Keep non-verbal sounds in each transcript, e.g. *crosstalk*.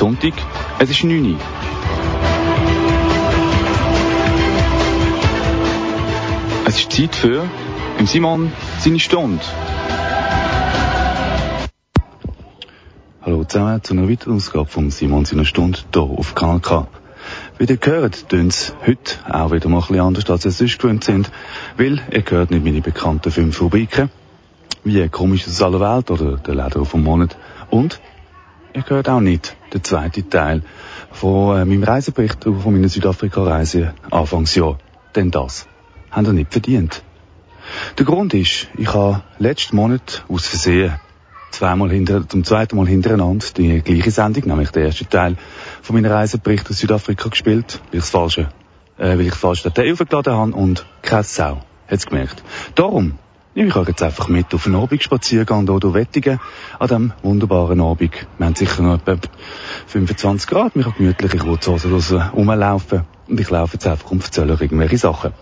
Sonntag, es ist 9 Uhr. Es ist Zeit für im Simon seine Stunde. Hallo zusammen zu einer weiteren Ausgabe von Simon seiner Stunde hier auf Kanal K. Wie ihr gehört, tun es heute auch wieder mal ein bisschen anders, als ihr sonst gewöhnt sind, weil ihr gehört nicht meine bekannten fünf Rubriken, wie Komisches aus aller Welt oder der Leder vom Monat und ihr hört auch nicht den zweiten Teil von äh, meinem Reisebericht von meiner Südafrika-Reise Anfangsjahr. Denn das haben ihr nicht verdient. Der Grund ist, ich habe letzten Monat aus Versehen zweimal hinter, zum zweiten Mal hintereinander die gleiche Sendung, nämlich der erste Teil von meiner Reisebericht aus Südafrika gespielt, weil ich das falsche, äh, weil ich falsch Datei aufgeladen habe und keine Sau hat's gemerkt. Darum ich euch jetzt einfach mit auf einen Abendspaziergang hier durch Wettigen an diesem wunderbaren Abend. Wir haben sicher noch etwa 25 Grad, wir können gemütliche Kurzhosen rumlaufen und ich laufe jetzt einfach und erzähle irgendwelche Sachen.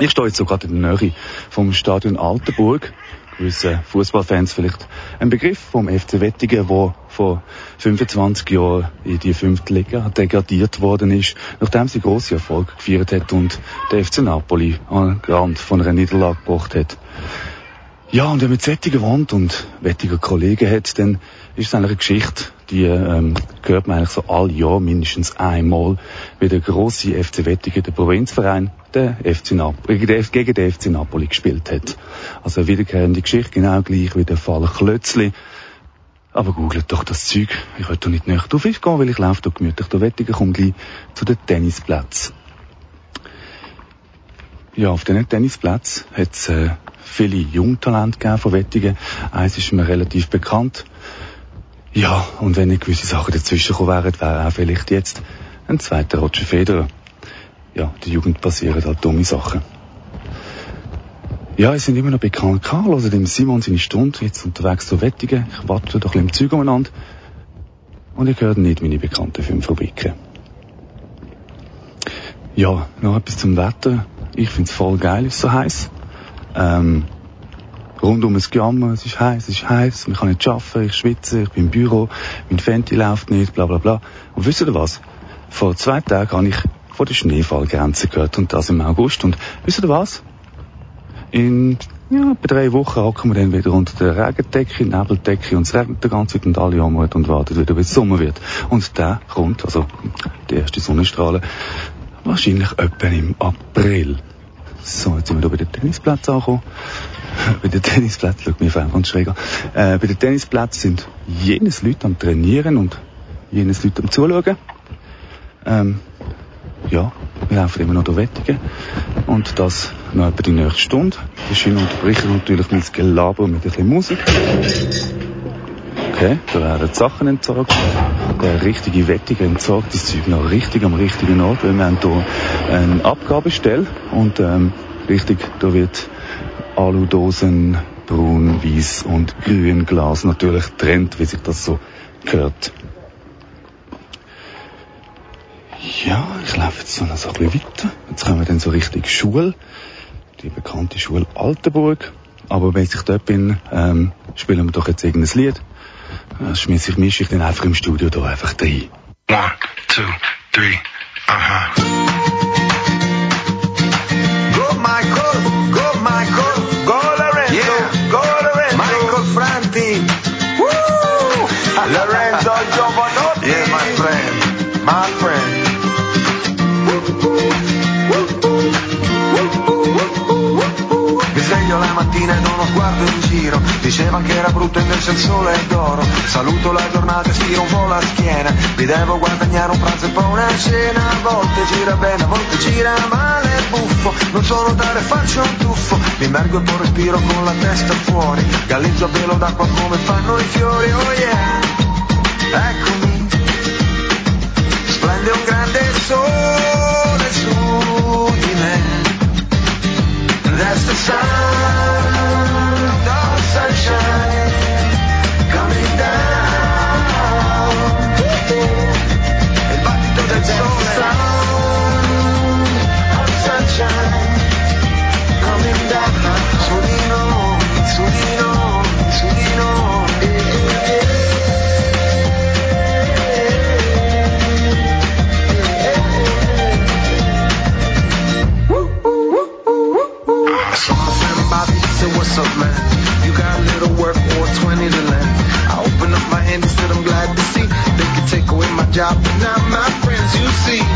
Ich stehe jetzt so gerade in der Nähe vom Stadion Altenburg. Gewissen Fußballfans vielleicht ein Begriff vom FC Wettigen, wo vor 25 Jahren in die fünfte Liga degradiert worden ist, nachdem sie große Erfolge gefeiert hat und der FC Napoli an Rand von einer Niederlage gebracht hat. Ja, und wenn man Wettigen wohnt und Wettiger Kollegen hat, dann ist es eigentlich eine Geschichte, die ähm, hört man eigentlich so all Jahr mindestens einmal, wie der grosse FC Wettigen, der Provinzverein, der FC Napoli, gegen den FC Napoli gespielt hat. Also eine wiederkehrende Geschichte, genau gleich wie der Fall Klötzli. Aber googelt doch das Zeug. Ich will doch nicht näher drauf gehen, weil ich laufe doch gemütlich durch Wettigen, komme gleich zu den Tennisplätzen. Ja, auf diesen Tennisplätzen hat es äh, viele Jungtalente gegeben von Wettigen. Eins ist mir relativ bekannt. Ja, und wenn nicht gewisse Sachen dazwischen gekommen wären, wäre auch vielleicht jetzt ein zweiter Roger Federer. Ja, der Jugend passieren halt dumme Sachen. Ja, es sind immer noch bekannt. Karl, hört dem Simon seine Stunde, jetzt unterwegs zu Wettigen. Ich warte doch ein bisschen im Zeug umeinander. Und ich höre nicht meine bekannten fünf Rubriken. Ja, noch etwas zum Wetter. Ich find's voll geil, ist so heiß. Ähm, rund um es Gejammer, es ist heiß, es ist heiß, man kann nicht arbeiten, ich schwitze, ich bin im Büro, mein Fenty läuft nicht, bla bla bla. Und wisst ihr was? Vor zwei Tagen habe ich von der Schneefallgrenze gehört und das im August. Und wisst ihr was? In ja, bei drei Wochen hocken wir dann wieder unter der Regendecke, Nebeldecke und es regnet die ganze Zeit und alle jammern und warten wieder, bis es Sommer wird. Und der kommt, also die erste Sonnenstrahlen, wahrscheinlich etwa im April. So, jetzt sind wir hier bei den Tennisplätzen angekommen. *laughs* bei den Tennisplätzen, schaut mir auf ganz schräg an. Äh, bei den Tennisplätzen sind jenes Leute am Trainieren und jenes Leute am Zuschauen. Ähm, ja, wir laufen immer noch durch Wettigen. Und das noch etwa die nächste Stunde. Die schön unterbrechen natürlich mein Gelaber mit ein bisschen Musik. Okay, da werden Sachen entsorgt. Der richtige Wettiger entsorgt das Zeug noch richtig am richtigen Ort, weil wir haben hier eine Abgabestelle und ähm, richtig, da wird Aludosen, braun, weiß und grün Glas natürlich trennt, wie sich das so gehört. Ja, ich laufe jetzt noch so ein bisschen weiter. Jetzt kommen wir dann so richtig Schule. Die bekannte Schule Altenburg. Aber wenn ich dort bin, ähm, spielen wir doch jetzt irgendein Lied. Das schmiss ich, mische ich dann einfach im Studio da einfach rein. One, two, three, aha. Go Michael, go Diceva che era brutto invece il sole è d'oro. Saluto la giornata e stiro un po' la schiena. Mi devo guadagnare un pranzo e poi una cena. A volte gira bene, a volte gira male buffo. Non so nuotare, faccio un tuffo. Mi immergo e poi respiro con la testa fuori. Galleggio a velo d'acqua come fanno i fiori Oh yeah, eccomi. Splende un grande sole su di me. That's the job, not my friends, you see.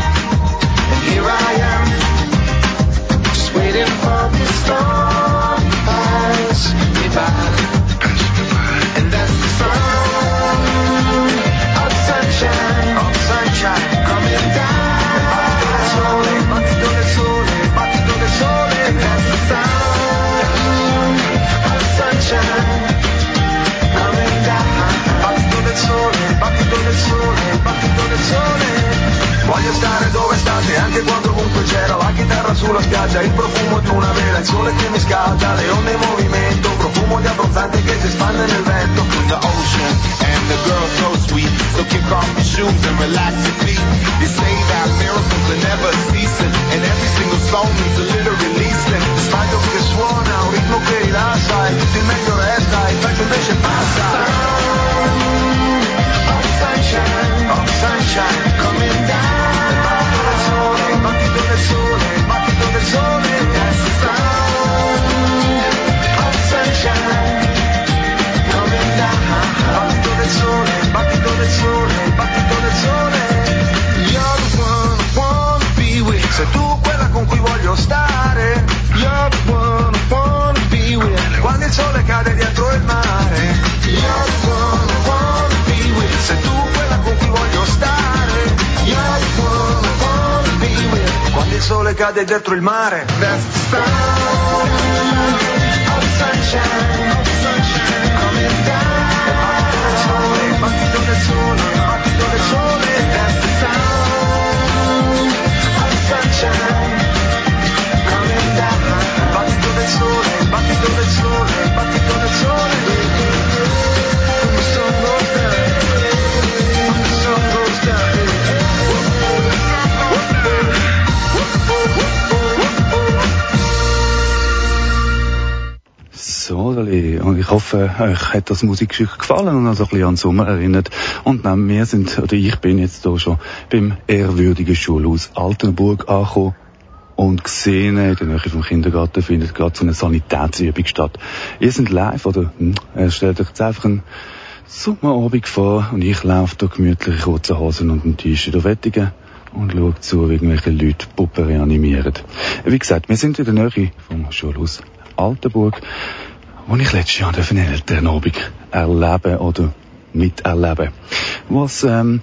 Cade dietro il mare. So, und ich hoffe, euch hat das Musikstück gefallen und also ein bisschen an den Sommer erinnert. Und wir sind, oder ich bin jetzt hier schon beim ehrwürdigen Schulhaus Altenburg angekommen und gesehen, in der Nähe vom Kindergarten findet gerade so eine Sanitätsübung statt. Ihr sind live, oder? Hm, er stellt euch jetzt einfach einen Sommerabend vor und ich laufe da gemütlich in kurzen Hosen und einem T-Shirt auf Wettigen und schaue zu, wie irgendwelche Leute Puppen reanimieren. Wie gesagt, wir sind in der Nähe vom Schulhaus Altenburg, wo ich letztes Jahr einen Elternabend erleben oder miterleben. Was ähm,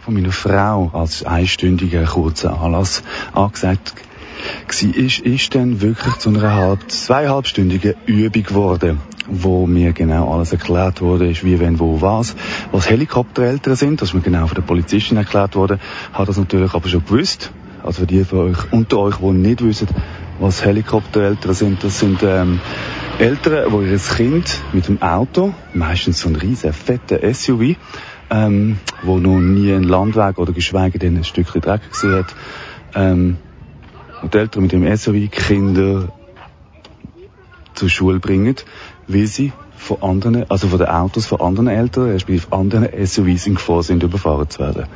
von meiner Frau als einstündiger kurzer Anlass angesagt war, ist, ist dann wirklich zu einer halb, zweieinhalbstündigen Übung geworden, wo mir genau alles erklärt wurde, ist wie, wenn, wo, was, was Helikoptereltern sind, das mir genau von der Polizistin erklärt worden, hat das natürlich aber schon gewusst, also für die von euch, unter euch, die nicht wissen, was Helikoptereltern sind, das sind ähm, Eltern, die ihr Kind mit dem Auto, meistens so ein riesen fetter SUV, ähm, wo noch nie einen Landweg oder geschweige denn ein Stückchen Dreck gesehen hat, ähm, und die Eltern mit dem SUV Kinder zur Schule bringen, weil sie von anderen, also von den Autos von anderen Eltern, respektive anderen SUVs in Gefahr sind, überfahren zu werden.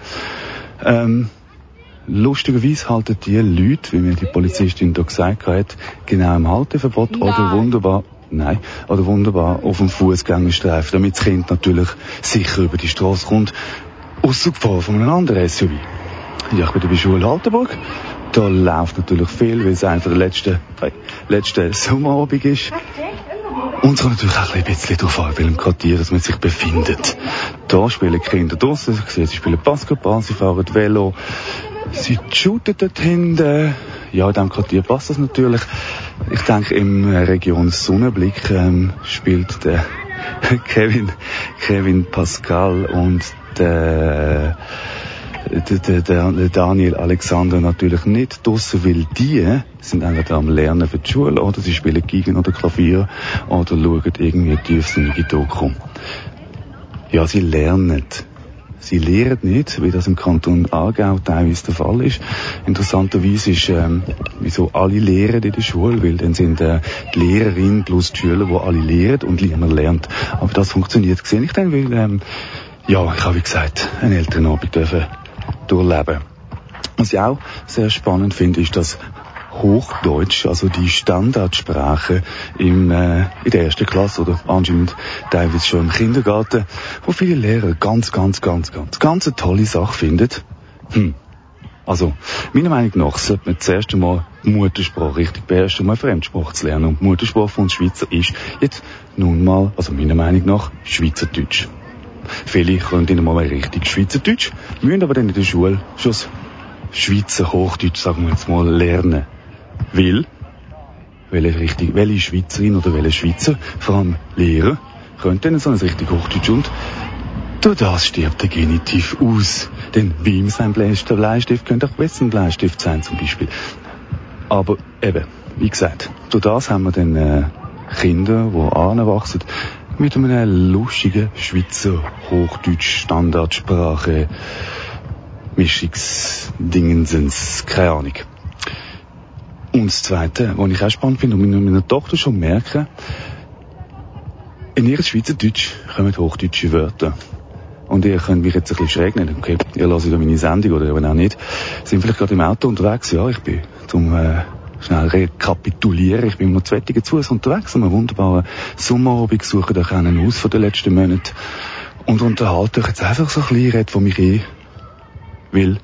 Ähm, lustigerweise halten die Leute, wie mir die Polizistin da gesagt hat, genau im Halteverbot Nein. oder wunderbar Nein, oder wunderbar auf dem Fußgängerstreifen, damit das Kind natürlich sicher über die Straße kommt, außer Gefahr von einem anderen SUV. Ja, ich bin bei Schule Altenburg. Da läuft natürlich viel, weil es einer der letzten, äh, letzten Sommerabend ist. Und es kommt natürlich auch ein bisschen darauf an, in welchem Quartier man sich befindet. Da spielen die Kinder draussen, ich sehe, sie spielen Basketball, sie fahren Velo, sie shooten dort hinten. Ja, in diesem Quartier passt das natürlich. Ich denke, im äh, Region Sonnenblick ähm, spielt der *laughs* Kevin, Kevin Pascal und der der, der, Daniel Alexander natürlich nicht draussen, weil die sind entweder am Lernen für die Schule oder sie spielen Gigen oder Klavier oder schauen irgendwie tiefsinnige Doku. Ja, sie lernen. Sie lehren nicht, wie das im Kanton Aargau teilweise der Fall ist. Interessanterweise ist, ähm, wieso alle lehren in der Schule, weil dann sind äh, die Lehrerin plus die Schüler, die alle lehren und niemand lernt. Aber das funktioniert, sehe ich dann, weil, ähm, ja, ich habe wie gesagt, einen Elternabend dürfen durchleben. Was ich auch sehr spannend finde, ist, dass Hochdeutsch, also die Standardsprache im, äh, in der ersten Klasse oder anscheinend teilweise schon im Kindergarten, wo viele Lehrer ganz, ganz, ganz, ganz, ganz eine tolle Sache finden. Hm. Also, meiner Meinung nach sollte man zuerst einmal Muttersprache richtig beherrschen, um eine Fremdsprache zu lernen. Und Muttersprache von Schweizer ist jetzt nun mal, also meiner Meinung nach, Schweizerdeutsch. Viele können nicht mal richtig Schweizerdeutsch, müssen aber dann in der Schule schon das Schweizer Hochdeutsch, sagen wir jetzt mal, lernen. Weil, welche, richtig, welche Schweizerin oder welche Schweizer, vor allem Lehrer, können dann so ein richtig Hochdeutsch und durch das stirbt der Genitiv aus. Denn Wim sein Bleistift könnte auch Wessen Bleistift sein zum Beispiel. Aber eben, wie gesagt, durch das haben wir dann äh, Kinder, die anwachsen, mit einem lustigen Schweizer Hochdeutsch Standardsprache Mischungsdingensens, keine Ahnung. Und das Zweite, was ich auch spannend finde und meiner Tochter schon merke, in ihr Schweizerdeutsch kommen hochdeutsche Wörter. Und ihr könnt mich jetzt ein bisschen schräg nennen. Okay, ihr lasst da meine Sendung oder eben auch nicht. Sind vielleicht gerade im Auto unterwegs? Ja, ich bin zum äh, schnell rekapitulieren. Ich bin noch zwettige zu unterwegs, einen wunderbaren Sommerabend, suche euch einen aus von den letzten Monaten und unterhalte euch jetzt einfach so ein bisschen, red von mich eh will.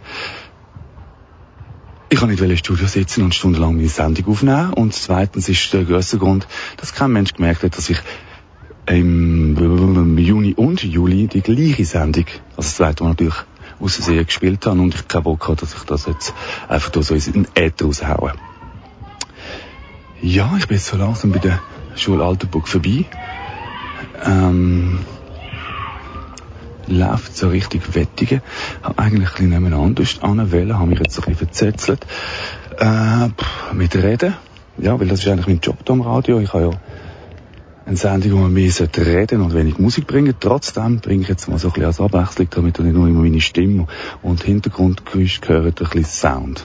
Ich kann nicht im Studio sitzen und stundenlang meine Sendung aufnehmen. Und zweitens ist der grösste Grund, dass kein Mensch gemerkt hat, dass ich im Juni und Juli die gleiche Sendung, also das zweite Mal natürlich, aus Versehen gespielt habe und ich keinen Bock habe, dass ich das jetzt einfach so in den Äther raushaue. Ja, ich bin jetzt so langsam bei der Schule Altenburg vorbei. Ähm, läuft so richtig wettige. Habe eigentlich ein bisschen anders anwählen, habe mich jetzt ein bisschen verzetzelt. Äh, mit Reden. Ja, weil das ist eigentlich mein Job hier am Radio. Ich habe ja eine Sendung, wo man mehr reden und wenig Musik bringen. Trotzdem bringe ich jetzt mal so ein bisschen als Abwechslung, damit ihr nicht nur immer meine Stimme und Hintergrundgeräusche gehört, ein bisschen Sound.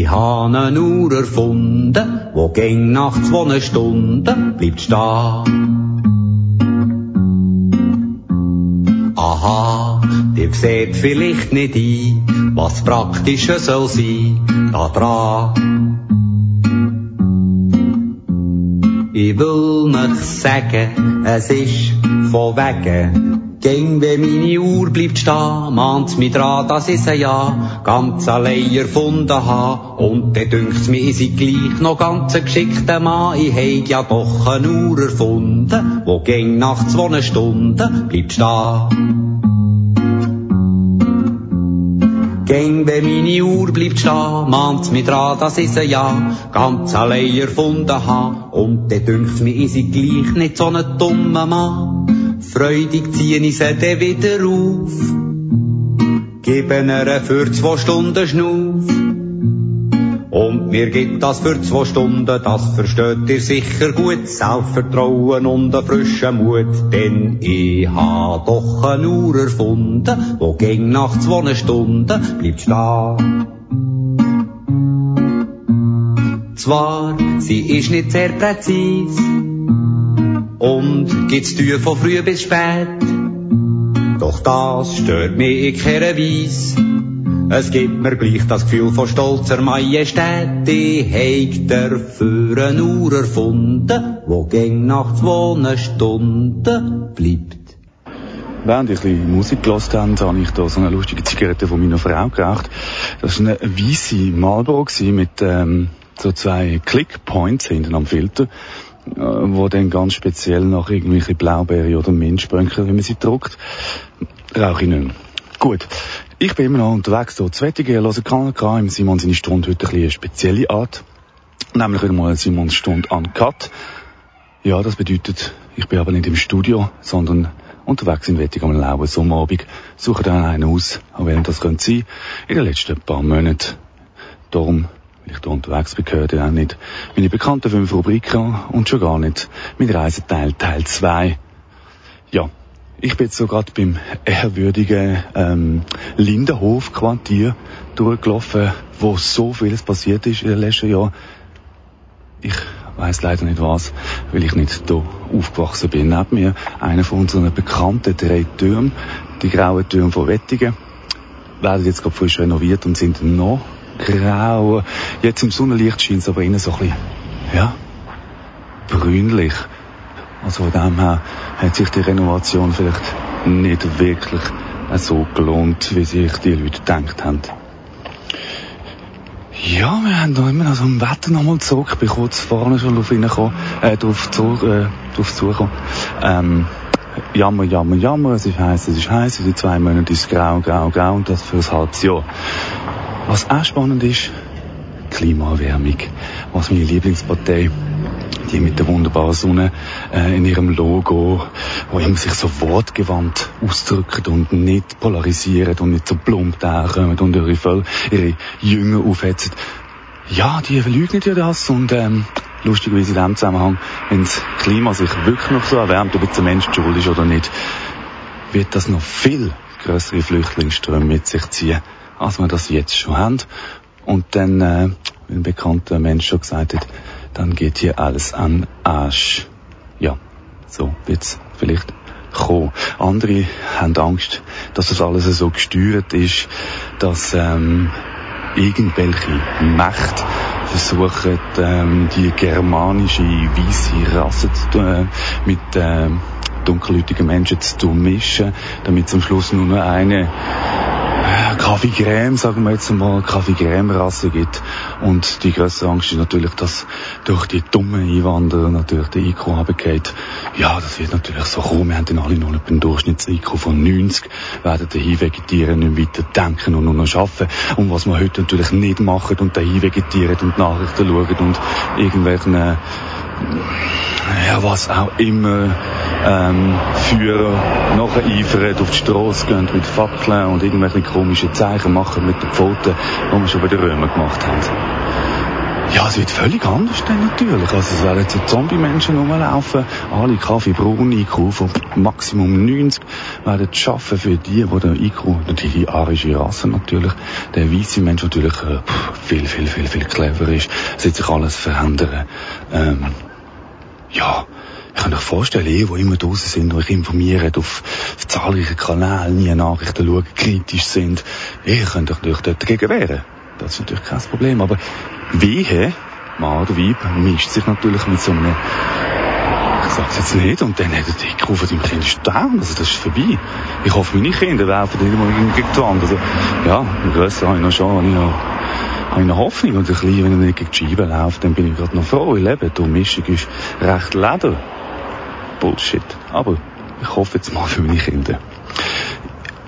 Ich habe eine Uhr erfunden, wo ging nach zwei Stunden bleibt stehen. Aha, ihr seht vielleicht nicht ein, was praktischer soll sein, da dran. Ich will nicht sagen, es ist von wegen, Ging, wenn meine Uhr bleibt stehen, mahnt's mich dran, dass ich sie ja ganz allein erfunden ha. Und dann dünkt's mir, sie gleich noch ganz ein geschickter Mann. Ich heig ja doch eine Uhr erfunden, wo ging nach zwei Stunden bleibt stehen. Gäng, wenn meine Uhr bleibt stehen, mahnt's mich dran, dass ich sie ja ganz allein erfunden ha. Und dann dünkt's mir, ich sie gleich nicht so ein dummer Mann. Freudig zieh ich sie dann wieder auf. Geben ihr für zwei Stunden Schnuff. Und mir gibt das für zwei Stunden, das versteht ihr sicher gut, Selbstvertrauen und einen frischen Mut, denn ich ha doch eine Uhr erfunden, wo ging nach zwei Stunden bleibt stehen. Zwar, sie ist nicht sehr präzise, und gibt's Tür von früh bis spät. Doch das stört mich in keiner Weise. Es gibt mir gleich das Gefühl von stolzer Majestät. Ich heig dafür eine Uhr erfunden, wo ging nach zwei Stunden bleibt. Während ich ein bisschen Musik gehört habe, habe ich da so eine lustige Zigarette von meiner Frau geraucht. Das war eine weisse Marlboro mit ähm, so zwei Click-Points hinten am Filter. Äh, wo dann ganz speziell nach irgendwelche Blaubeere oder Minzbönkel, wenn man sie druckt, rauche ich nicht mehr. Gut. Ich bin immer noch unterwegs, so zu Wettigen, höre Kanal im Simon seine Stunde heute ein eine spezielle Art. Nämlich wieder mal Simons Stunde an Cut. Ja, das bedeutet, ich bin aber nicht im Studio, sondern unterwegs in Wettig am lauen Sommerabend, suche dann einen aus, an wem das könnte sein, in den letzten paar Monaten. Darum ich da unterwegs bin, gehört ja auch nicht meine bekannten fünf Rubriken und schon gar nicht mein Reiseteil Teil 2. Ja, ich bin jetzt so gerade beim ehrwürdigen ähm, Lindenhof-Quartier durchgelaufen, wo so vieles passiert ist in den letzten Jahren. Ich weiß leider nicht was, weil ich nicht hier aufgewachsen bin. Neben mir einer von unseren bekannten drei Türmen, die grauen Türme von Wettigen. werden jetzt gerade frisch renoviert und sind noch grau. Jetzt im Sonnenlicht scheint es aber innen so ein bisschen, ja, brünlich. Also von dem her hat sich die Renovation vielleicht nicht wirklich so gelohnt, wie sich die Leute gedacht haben. Ja, wir haben noch immer noch so ein Wetter nochmal bin kurz vorne schon drauf reingekommen, äh, drauf, zu, äh, drauf zugekommen. Ähm, jammer, jammer, jammer, es ist heiß, es ist heiß, in zwei Monaten ist es grau, grau, grau und das für ein halbes Jahr. Was auch spannend ist, Klimaerwärmung. Was meine Lieblingspartei, die mit der wunderbaren Sonne äh, in ihrem Logo, wo immer sich so wortgewandt ausdrücken und nicht polarisieren und nicht so plump kommen und ihre, voll, ihre Jünger aufhetzen. Ja, die verleugnen ja das und ähm, lustigerweise in dem Zusammenhang, wenn das Klima sich wirklich noch so erwärmt, ob jetzt der Mensch schuld ist oder nicht, wird das noch viel größere Flüchtlingsströme mit sich ziehen, als wir das jetzt schon haben. Und dann, äh, wie ein bekannter Mensch schon gesagt hat, dann geht hier alles an Arsch. Ja, so wird's vielleicht kommen. Andere haben Angst, dass das alles so gesteuert ist, dass ähm, irgendwelche Mächte versuchen, ähm, die germanische weiße Rasse zu, äh, mit äh, dunkelhäutigen Menschen zu mischen, damit zum Schluss nur noch eine Kaffee Crème, sagen wir jetzt mal, Kaffee Crème Rasse gibt. Und die größte Angst ist natürlich, dass durch die dummen Einwanderer natürlich der IQ runtergeht. Ja, das wird natürlich so kommen. Wir haben dann alle noch einen Durchschnitts-IQ von 90, werden dahin vegetieren, nicht weiter denken und nur noch arbeiten. Und was wir heute natürlich nicht machen und dahin vegetieren und Nachrichten schauen und irgendwelchen äh, ja, was auch immer, ähm, Führer nachher eifern, auf die Straße gehen mit Fackeln und irgendwelche komischen Zeichen machen mit den Pfoten, die wir schon bei den Römern gemacht haben. Ja, es wird völlig anders dann natürlich. Also es werden so Zombie-Menschen rumlaufen, alle Kaffee braun, IQ von Maximum 90, werden schaffen für die, die der IQ, die arische Rasse natürlich, der weiße Mensch natürlich äh, viel, viel, viel, viel cleverer ist. Es wird sich alles verändern. Ähm, ja, ich kann euch vorstellen, ihr, die immer draußen sind, euch informieren, auf, auf zahlreichen Kanälen, nie Nachrichten schauen, kritisch sind, ihr könnt euch natürlich dort dagegen wehren. Das ist natürlich kein Problem. Aber wehe, Mann oder Weib mischt sich natürlich mit so einem ich sag's jetzt nicht, und dann hat er die Kuh von deinem Kind down, also das ist vorbei. Ich hoffe, meine Kinder werfen nicht mal gegen die Wand. Also, ja, grösser habe ich noch schon, ich habe noch Hoffnung. Und ein bisschen, wenn er nicht gegen die Scheibe läuft, dann bin ich gerade noch froh. Ich lebe. Die Mischung ist recht leder. Bullshit. Aber ich hoffe jetzt mal für meine Kinder.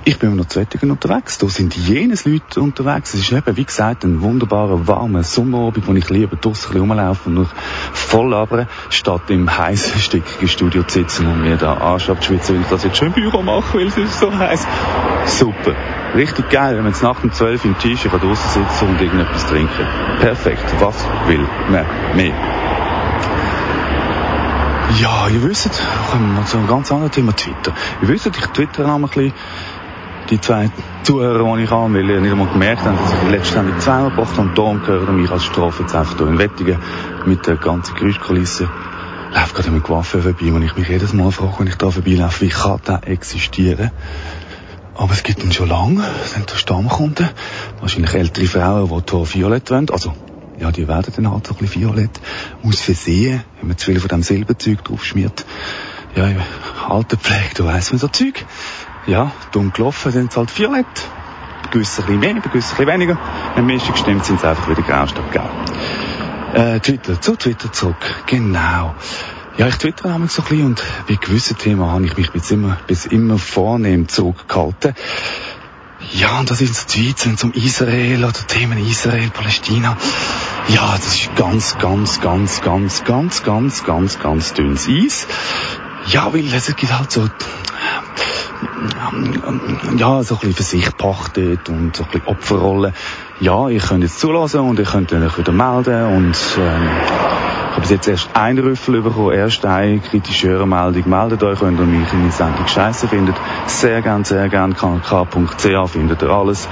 Ich bin noch zu Wettingen unterwegs. Da sind jenes Leute unterwegs. Es ist eben, wie gesagt, ein wunderbarer, warmer Sommerabend, wo ich lieber draussen rumlaufen und voll labern, statt im heißen, stickigen Studio zu sitzen und mir da Arsch abzuschwitzen, weil ich das jetzt schon im Büro mache, weil es ist so heiß. Super. Richtig geil, wenn man jetzt nach dem 12 im T-Shirt draussen sitzen und irgendetwas trinken. Perfekt. Was will man mehr? Ja, ihr wisst, kommen wir zu einem ganz anderen Thema, Twitter. Ihr wisst, ich twitter noch ein bisschen die zwei Zuhörer, die ich habe, weil ihr nicht einmal gemerkt habt, dass ich letztendlich zweimal gebracht habe und darum gehört mich als Strafe jetzt einfach hier in Wettingen mit der ganzen Geräuschkulisse. Läuft gerade mit Waffe vorbei, und ich mich jedes Mal frage, wenn ich da vorbeilaufe, wie kann der existieren? Aber es gibt ihn schon lange, sind da Stammkunden, wahrscheinlich ältere Frauen, die Tor Violett wollen, also ja, die werden dann halt so ein bisschen violett. Aus Versehen, wenn man zu viel von dem Silberzeug drauf schmiert. Ja, alte Pflege, da weiss man so Zeug. Ja, dumm gelaufen sind sie halt violett. Bei gewissen ein bisschen mehr, bei gewissen ein bisschen weniger. Wenn Mischung stimmt, sind sie einfach wieder grau statt gelb. Äh, Twitter, zu Twitter zurück. Genau. Ja, ich twitter nämlich so ein bisschen und bei gewissen Themen habe ich mich bis immer, bis immer vornehm zurückgehalten. Ja, und das sind so Tweets, wenn es Israel oder Themen Israel, Palästina. Ja, das ist ganz, ganz, ganz, ganz, ganz, ganz, ganz, ganz dünnes Eis. Ja, weil es gibt halt so, ja, so ein bisschen für sich pachtet und so ein bisschen Opferrolle. Ja, ich könnte jetzt zulassen und ich könnte euch wieder melden und, ähm, ich habe bis jetzt erst einen Rüffel bekommen, erst eine kritische Hörermeldung. Meldet euch, wenn ihr mich in die Sendung scheiße findet. Sehr gern, sehr gern, knk.ch findet ihr alles.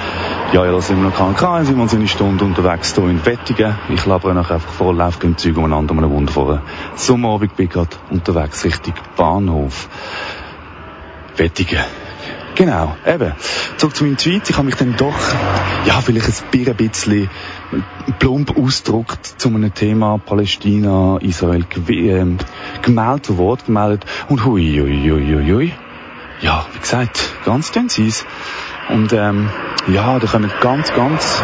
Ja, ihr lasst immer noch KNK, sind wir uns eine Stunde unterwegs hier in Wettigen. Ich labere euch einfach voll, läuft im Zeug umeinander, um einen wundervollen Sommerabend bin gerade unterwegs Richtung Bahnhof. Wettigen. Genau, eben. Zurück zu meinem Tweet. Ich habe mich dann doch, ja, vielleicht ein bisschen plump ausgedruckt zu einem Thema Palästina, Israel äh, gemeldet, zu Wort gemeldet. Und hui, hui, hui, hui, hui. Ja, wie gesagt, ganz dünn sie's. Und ähm, ja, da kommen ganz, ganz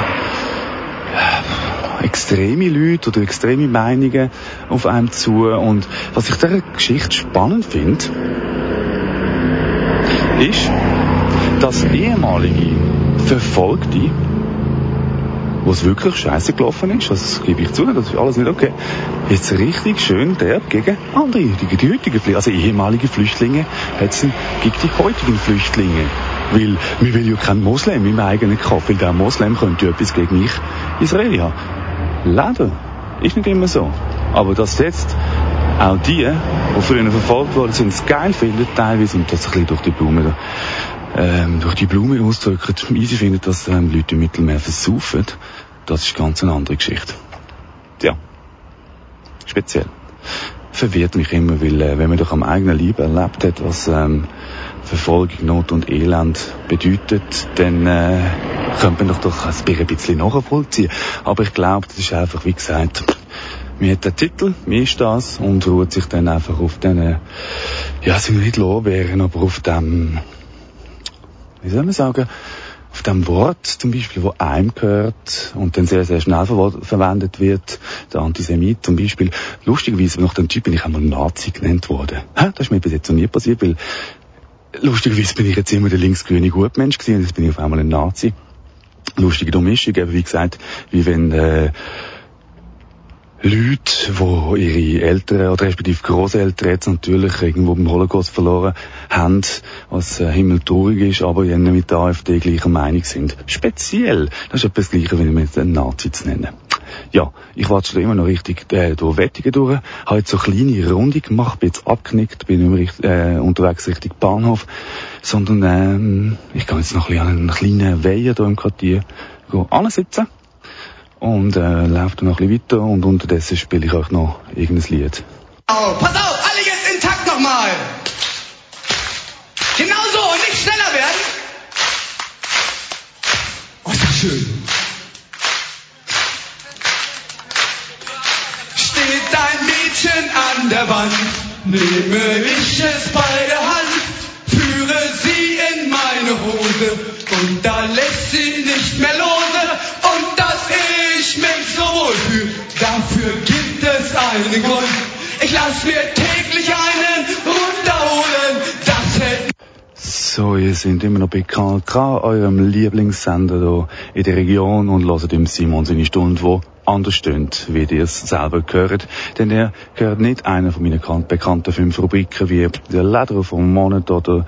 äh, extreme Leute oder extreme Meinungen auf einem zu. Und was ich dieser Geschichte spannend finde, ist, dass ehemalige Verfolgte, wo es wirklich scheiße gelaufen ist, das gebe ich zu, das ist alles nicht okay, jetzt richtig schön derb gegen andere, die, die heutigen Flüchtlinge, also ehemalige Flüchtlinge, hetzen gegen die heutigen Flüchtlinge. Weil, wir will ja keinen Moslem im eigenen Kopf, weil der Moslem könnte etwas gegen mich, Israeli haben. Leider. Ist nicht immer so. Aber dass jetzt auch die, die früher verfolgt worden sind, es geil finden, teilweise, und das ein bisschen durch die Blume, ähm, durch die Blume ausdrücken, easy finden, dass ähm, Leute im Mittelmeer versaufen, das ist ganz eine andere Geschichte. Ja. Speziell. Verwirrt mich immer, weil, äh, wenn man doch am eigenen Leib erlebt hat, was, ähm, Verfolgung, Not und Elend bedeutet, dann äh, könnte man doch doch ein bisschen nachvollziehen. Aber ich glaube, das ist einfach, wie gesagt, mir hat der Titel, mir ist das, und ruht sich dann einfach auf den, ja, sind nicht Lorbeeren, aber auf dem, wie soll man sagen, auf dem Wort zum Beispiel, wo einem gehört und dann sehr, sehr schnell ver verwendet wird, der Antisemit zum Beispiel. Lustigerweise, nach dem Typ bin ich einmal Nazi genannt worden. Das ist mir bis jetzt noch nie passiert, weil lustigerweise bin ich jetzt immer der linksgrüne Gutmensch gewesen und jetzt bin ich auf einmal ein Nazi. Lustige Mischung, eben wie gesagt, wie wenn äh, Leute, die ihre Eltern oder respektive Großeltern jetzt natürlich irgendwo beim Holocaust verloren haben, was äh, himmeltraurig ist, aber die mit der AfD gleicher Meinung sind. Speziell. Das ist etwas Gleiches, wie wir einen Nazi zu nennen. Ja, ich warte schon immer noch richtig äh, durch Wettigen durch. Habe jetzt so eine kleine Runde gemacht, bin jetzt abgenickt, bin nicht mehr äh, unterwegs Richtung Bahnhof, sondern ähm, ich gehe jetzt noch ein bisschen an einen kleinen Weiher hier im Quartier ansitzen und äh, laufe dann noch ein bisschen weiter und unterdessen spiele ich euch noch irgendein Lied. Oh, pass auf, alle jetzt intakt nochmal. Genau so und nicht schneller werden. Oh, ist das schön. Steht dein Mädchen an der Wand, nehme ich es bei der dafür gibt es einen Grund. Ich lass mir täglich einen runterholen, das hält so, ihr seid immer noch bei KK, eurem Lieblingssender hier in der Region und hört im Simon seine Stunde, wo anders stöhnt, wie ihr es selber gehört. Denn er gehört nicht einer von meinen bekannten fünf Rubriken wie der Leder vom Monat oder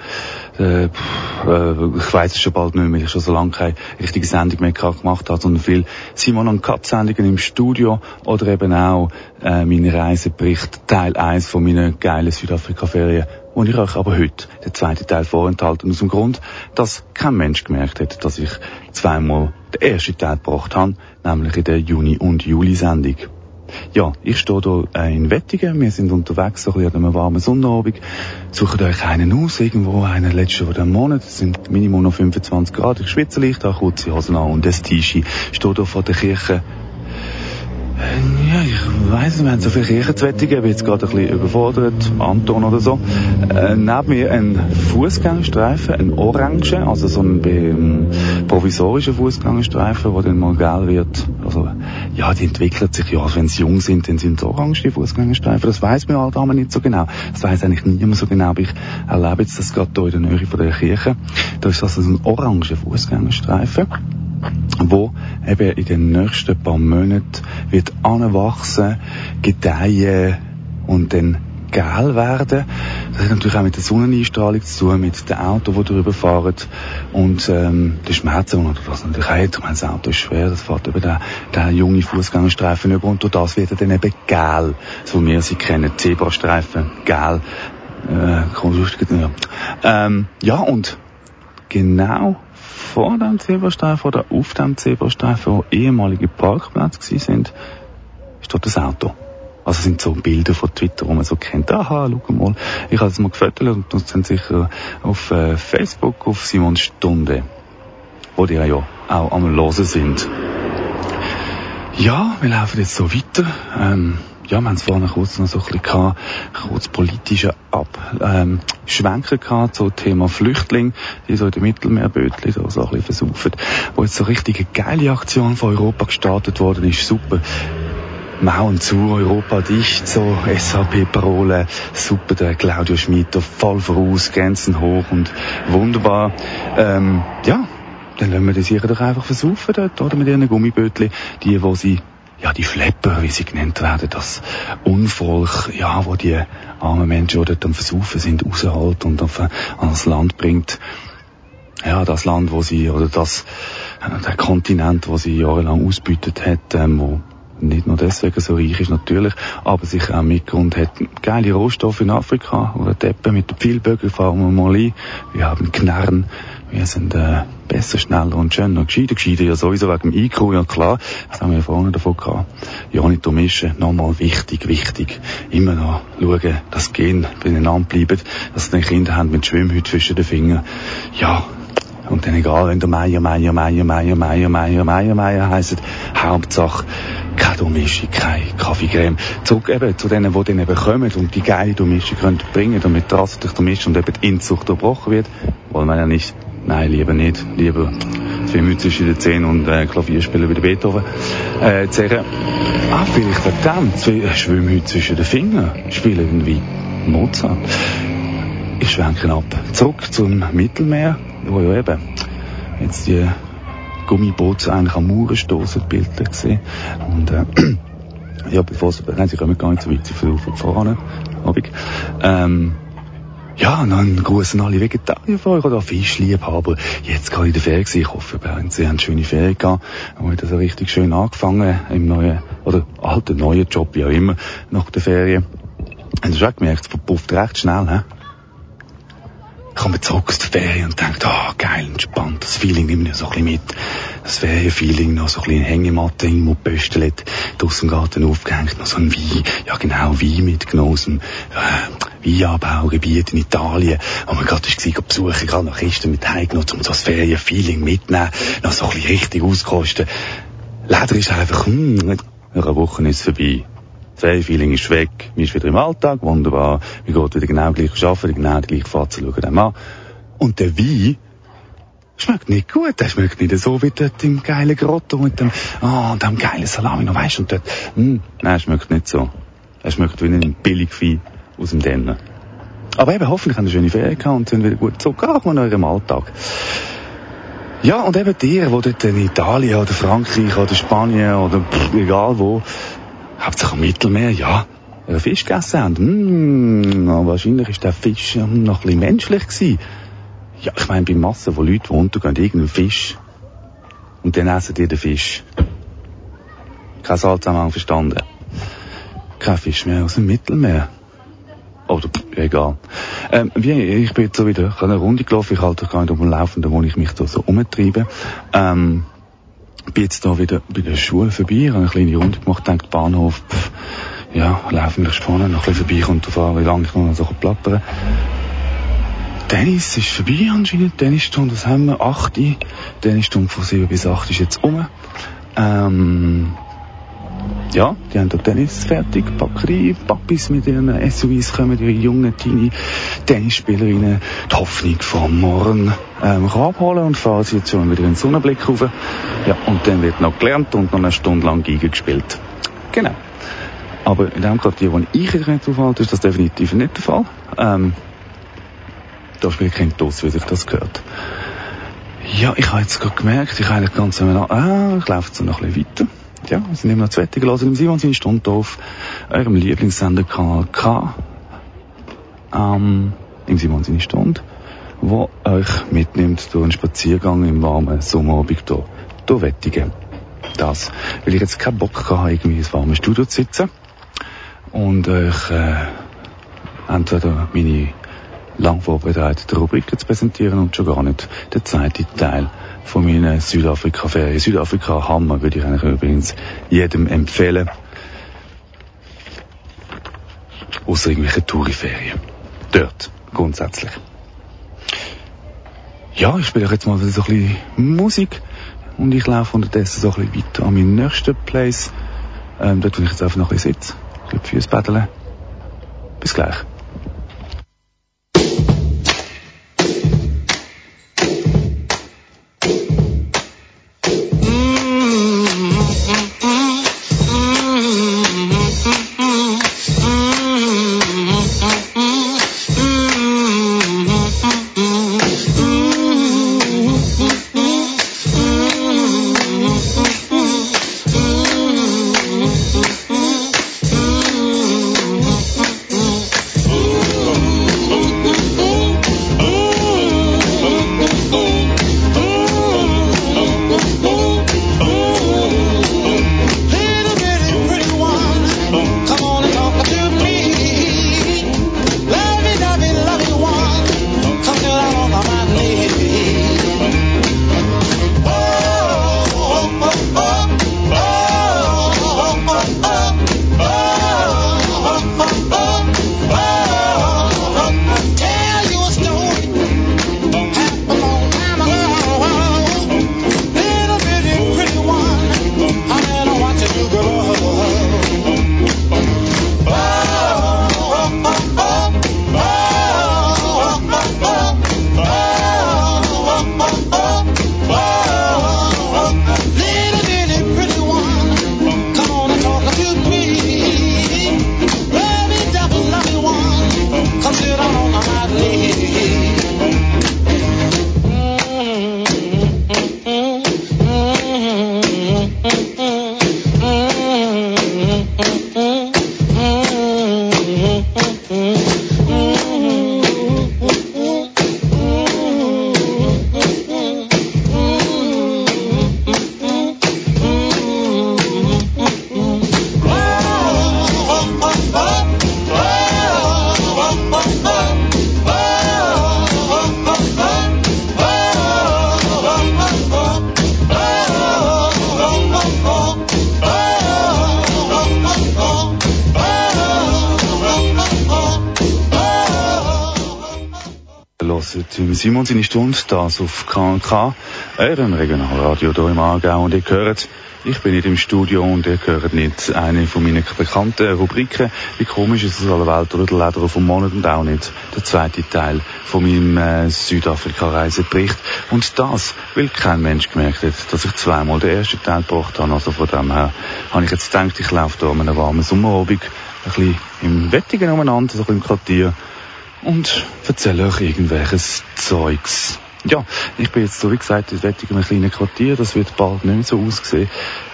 äh, äh, ich weiß es schon bald nicht mehr, ich schon so lange keine richtige Sendung mehr gemacht habe, sondern viel Simon und Kat Sendungen im Studio oder eben auch äh, meine Reisebericht Teil 1 von meinen geilen Südafrika-Ferien und ich euch aber heute den zweiten Teil vorenthalten, aus dem Grund, dass kein Mensch gemerkt hat, dass ich zweimal den ersten Teil gebracht habe, nämlich in der Juni- und Juli-Sendung. Ja, ich stehe hier in Wettigen, wir sind unterwegs, so ein bisschen an einem warmen Sonnenabend, sucht euch einen aus, irgendwo einen. Letzten oder Monat, es sind Minimum noch 25 Grad, ich schwitze leicht, habe kurze Hosen an und das T-Shirt, stehe hier vor der Kirche ja, ich weiss wir haben so viele Kirchenzwettige, ich bin jetzt gerade ein bisschen überfordert, Anton oder so. Äh, neben mir ein Fußgängerstreifen, ein orange, also so ein ähm, provisorischer Fußgängerstreifen, der dann mal gelb wird. Also, ja, die entwickelt sich ja, wenn sie jung sind, dann sind es orange, Fußgängerstreifen. Das weiss man halt aber nicht so genau. Das weiss eigentlich niemand so genau, aber ich erlebe jetzt das gerade hier in der Nähe von der Kirche. Da ist also ein oranger Fußgängerstreifen wo eben in den nächsten paar Monaten wird anwachsen, gedeihen und dann gel werden. Das hat natürlich auch mit der Sonneneinstrahlung zu tun, mit den Autos, die darüber fahren und ähm, den Schmerzen, die das natürlich hat. Ich meine, das Auto ist schwer, das fährt über den, den junge Fußgängerstreifen über und durch das wird er dann eben gel, so wie wir sie kennen, Zebrastreifen, gel. Äh, ja. Ähm, ja, und genau vor dem Zebrastreifen oder auf dem Zebrastreifen, wo ehemalige Parkplätze sind, ist dort das Auto. Also sind so Bilder von Twitter, wo man so kennt. Aha, schau mal. Ich habe es mal gefüttert und das sind sicher auf äh, Facebook, auf Simons Stunde, wo die ja auch am Hören sind. Ja, wir laufen jetzt so weiter. Ähm, ja, wir haben es vorhin kurz noch so ein bisschen gehabt, kurz politische Abschwenken ähm, gehabt, so Thema Flüchtling, die so in den Mittelmeerbötchen so, so ein bisschen versaufen, wo jetzt so richtig eine geile Aktion von Europa gestartet worden ist, super. Mauern zu, Europa dicht, so SAP-Parole, super, der Claudio Schmidt, voll voraus, Grenzen hoch und wunderbar. Ähm, ja, dann lassen wir die sicher doch einfach versaufen dort, oder, mit ihren Gummibötchen, die, wo sie ja, die Schlepper, wie sie genannt werden, das Unvolk, ja, wo die armen Menschen, die dort am Versaufen sind, raushält und auf ein anderes Land bringt. Ja, das Land, wo sie, oder das, äh, der Kontinent, wo sie jahrelang ausbeutet hat, ähm, wo nicht nur deswegen so reich ist natürlich, aber sich auch Mitgrund hat geile Rohstoffe in Afrika oder Deppen mit den Pfeilbögen fahren wir mal ein. Wir haben Knarren, wir sind äh, besser, schneller und schöner, gescheiter, gescheiter ja sowieso wegen dem IQ, ja klar, das haben wir ja vorhin davon gehabt. Ja, nicht mischen, nochmal wichtig, wichtig, immer noch schauen, dass Gen beieinander bleiben, dass die Kinder haben mit Schwimmhüten zwischen den Fingern. Ja, und dann egal, wenn der Meier, Meier, Meier, Meier, Meier, Meier, Meier, Meier heisst, Hauptsache keine Durchmischung, keine Kaffeecreme. Zurück eben zu denen, die dann eben kommen und die geile Durchmischung können bringen, damit die Rasse durch durchmischt und eben die Inzucht unterbrochen wird. Wollen wir ja nicht. Nein, lieber nicht. Lieber zwei Mütze zwischen den Zähnen und äh, Klavier spielen wie der Beethoven. Äh, sagen, ah, vielleicht wegen dem, zwei Schwimmhüte zwischen den Fingern spielen wie Mozart. Ich schwenke ab. Zurück zum Mittelmeer, wo ja eben jetzt die Gummiboote eigentlich am Mauern stoßen, die Bilder gesehen. Und, äh, *clears throat* ja, bevor sie, nein, sie kommen gar nicht so weit, sie fliegen voran, Abend. Ähm, ja, einen Gruß an alle Vegetarier von euch oder Fischliebhaber. Jetzt gerade in der Ferien gewesen. Ich hoffe, Sie haben schöne Ferien gehabt. Und haben so richtig schön angefangen im neuen, oder alten, neuen Job, wie auch immer, nach der Ferien. Haben Sie schon gemerkt, es verpufft recht schnell, hä? Kommt zurück aus der Ferien und denkt, ah, oh, geil, entspannt, das Feeling nimmt mir so ein bisschen mit. Das Ferienfeeling, noch so ein bisschen Hängematte irgendwo Pöstelet, draussen im Garten aufgehängt, noch so ein Wein, ja genau, Wein mitgenommen aus äh, Weinanbaugebiet in Italien, wo man gerade war, besuchen, gerade nach Kisten mit heimgenommen, um so das Ferienfeeling mitnehmen, noch so ein bisschen richtig auskosten. Leider ist einfach, hm, nach einer Woche ist es vorbei. Feeling ist weg, man ist wieder im Alltag, wunderbar, man geht wieder genau gleich arbeiten, genau die gleiche Fahrt schauen dem an. Und der Wein schmeckt nicht gut, der schmeckt nicht so wie dort im geilen Grotto mit dem, ah, oh, dem geilen Salami noch, weißt und dort, hm, nein, schmeckt nicht so. Er schmeckt wie ein Wein aus dem Denner. Aber eben, hoffentlich haben sie schöne Ferien gehabt und sind wieder gut zurückgekommen in eurem Alltag. Ja, und eben dir, die dort in Italien oder Frankreich oder Spanien oder pff, egal wo, Hauptsache am Mittelmeer, ja, einen Fisch gegessen haben. Mm, wahrscheinlich ist der Fisch noch ein bisschen menschlich gewesen. Ja, ich meine, bei Massen, wo Leute untergehen, irgendeinen Fisch. Und dann essen die den Fisch. Kein Salzanhang verstanden. Kein Fisch mehr aus dem Mittelmeer. Oder, egal. Ähm, wie, ich bin jetzt so wieder eine Runde gelaufen. Ich halte gar nicht um den Laufenden, wo ich mich da so umtreibe. Ähm, bin jetzt da wieder bei der Schule vorbei, habe eine kleine Runde gemacht, denkt Bahnhof, pff, ja, laufen wir vorne noch ein bisschen vorbei, kommt drauf an, wie lange ich noch so plappern Tennis ist vorbei anscheinend, Tennisstunde, das haben wir, 8 Tennisstunde von 7 bis 8 ist jetzt um. Ähm, ja, die haben da Tennis fertig, Backerie, Papis mit ihren SUVs kommen, ihre jungen Teenie Tennisspielerinnen, die Hoffnung vom Morgen ähm, abholen und fahren sie jetzt schon wieder in den Sonnenblick rauf. Ja, und dann wird noch gelernt und noch eine Stunde lang Giga gespielt. Genau. Aber in dem Quartier, wo ich jetzt aufhalte, ist das definitiv nicht der Fall. Ähm, da spielt kein Toss, wie sich das gehört. Ja, ich habe jetzt gerade gemerkt, ich habe nicht ganz ah, ich laufe jetzt noch ein bisschen weiter. Ja, wir sind immer noch zweite gelesen im Simon auf eurem Lieblingssender Kanal K. Ähm, im Simon seine wo euch mitnimmt durch einen Spaziergang im warmen Sommerabend hier, durch Wettigen. Das, weil ich jetzt keinen Bock hatte, irgendwie ins warme Studio zu sitzen. Und euch äh, entweder meine lang vorbereiteten Rubriken zu präsentieren und schon gar nicht den zweiten Teil von meinen Südafrika-Ferien. Südafrika Hammer würde ich eigentlich übrigens jedem empfehlen. außer irgendwelche Touriferien. Dort, grundsätzlich. Ja, ich spiele jetzt mal so ein bisschen Musik und ich laufe unterdessen so ein bisschen weiter an meinen nächsten Place. Ähm, dort will ich jetzt einfach noch ein bisschen sitzen, ein bisschen Füße. Bis gleich. Simon seine Stunde, das auf KNK, eurem Regionalradio hier im Aargau. Und ihr hört, ich bin nicht im Studio und ihr hört nicht eine von meinen bekannten Rubriken. Wie komisch ist es aller Welt oder der Leder vom Monat und auch nicht der zweite Teil von meinem äh, Südafrika-Reisebericht. Und das, weil kein Mensch gemerkt hat, dass ich zweimal den ersten Teil gebracht habe. Also von dem her habe ich jetzt gedacht, ich laufe da an einem warmen Sommerabend ein bisschen im Wettigen umeinander, so ein bisschen im Quartier und erzähle euch irgendwelches Zeugs. Ja, ich bin jetzt wie gesagt in einem kleinen Quartier, das wird bald nicht mehr so aussehen,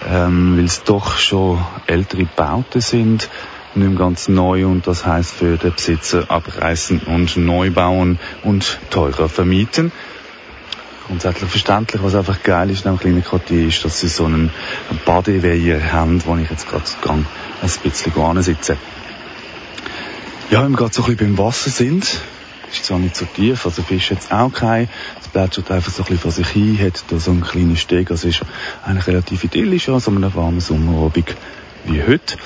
ähm, weil es doch schon ältere Bauten sind, nicht mehr ganz neu und das heißt für den Besitzer abreißen und neu bauen und teurer vermieten. Grundsätzlich verständlich, was einfach geil ist in einem kleinen Quartier, ist, dass sie so einen Badeweiher haben, wo ich jetzt gerade ein bisschen sitze. Ja, wenn wir gerade so ein bisschen beim Wasser sind, ist zwar nicht so tief, also Fisch jetzt auch kein. Es plätschert einfach so ein bisschen vor sich hin, hat da so einen kleinen Steg, also ist eigentlich relativ idyllisch an so einem warmen Sommerabend wie heute.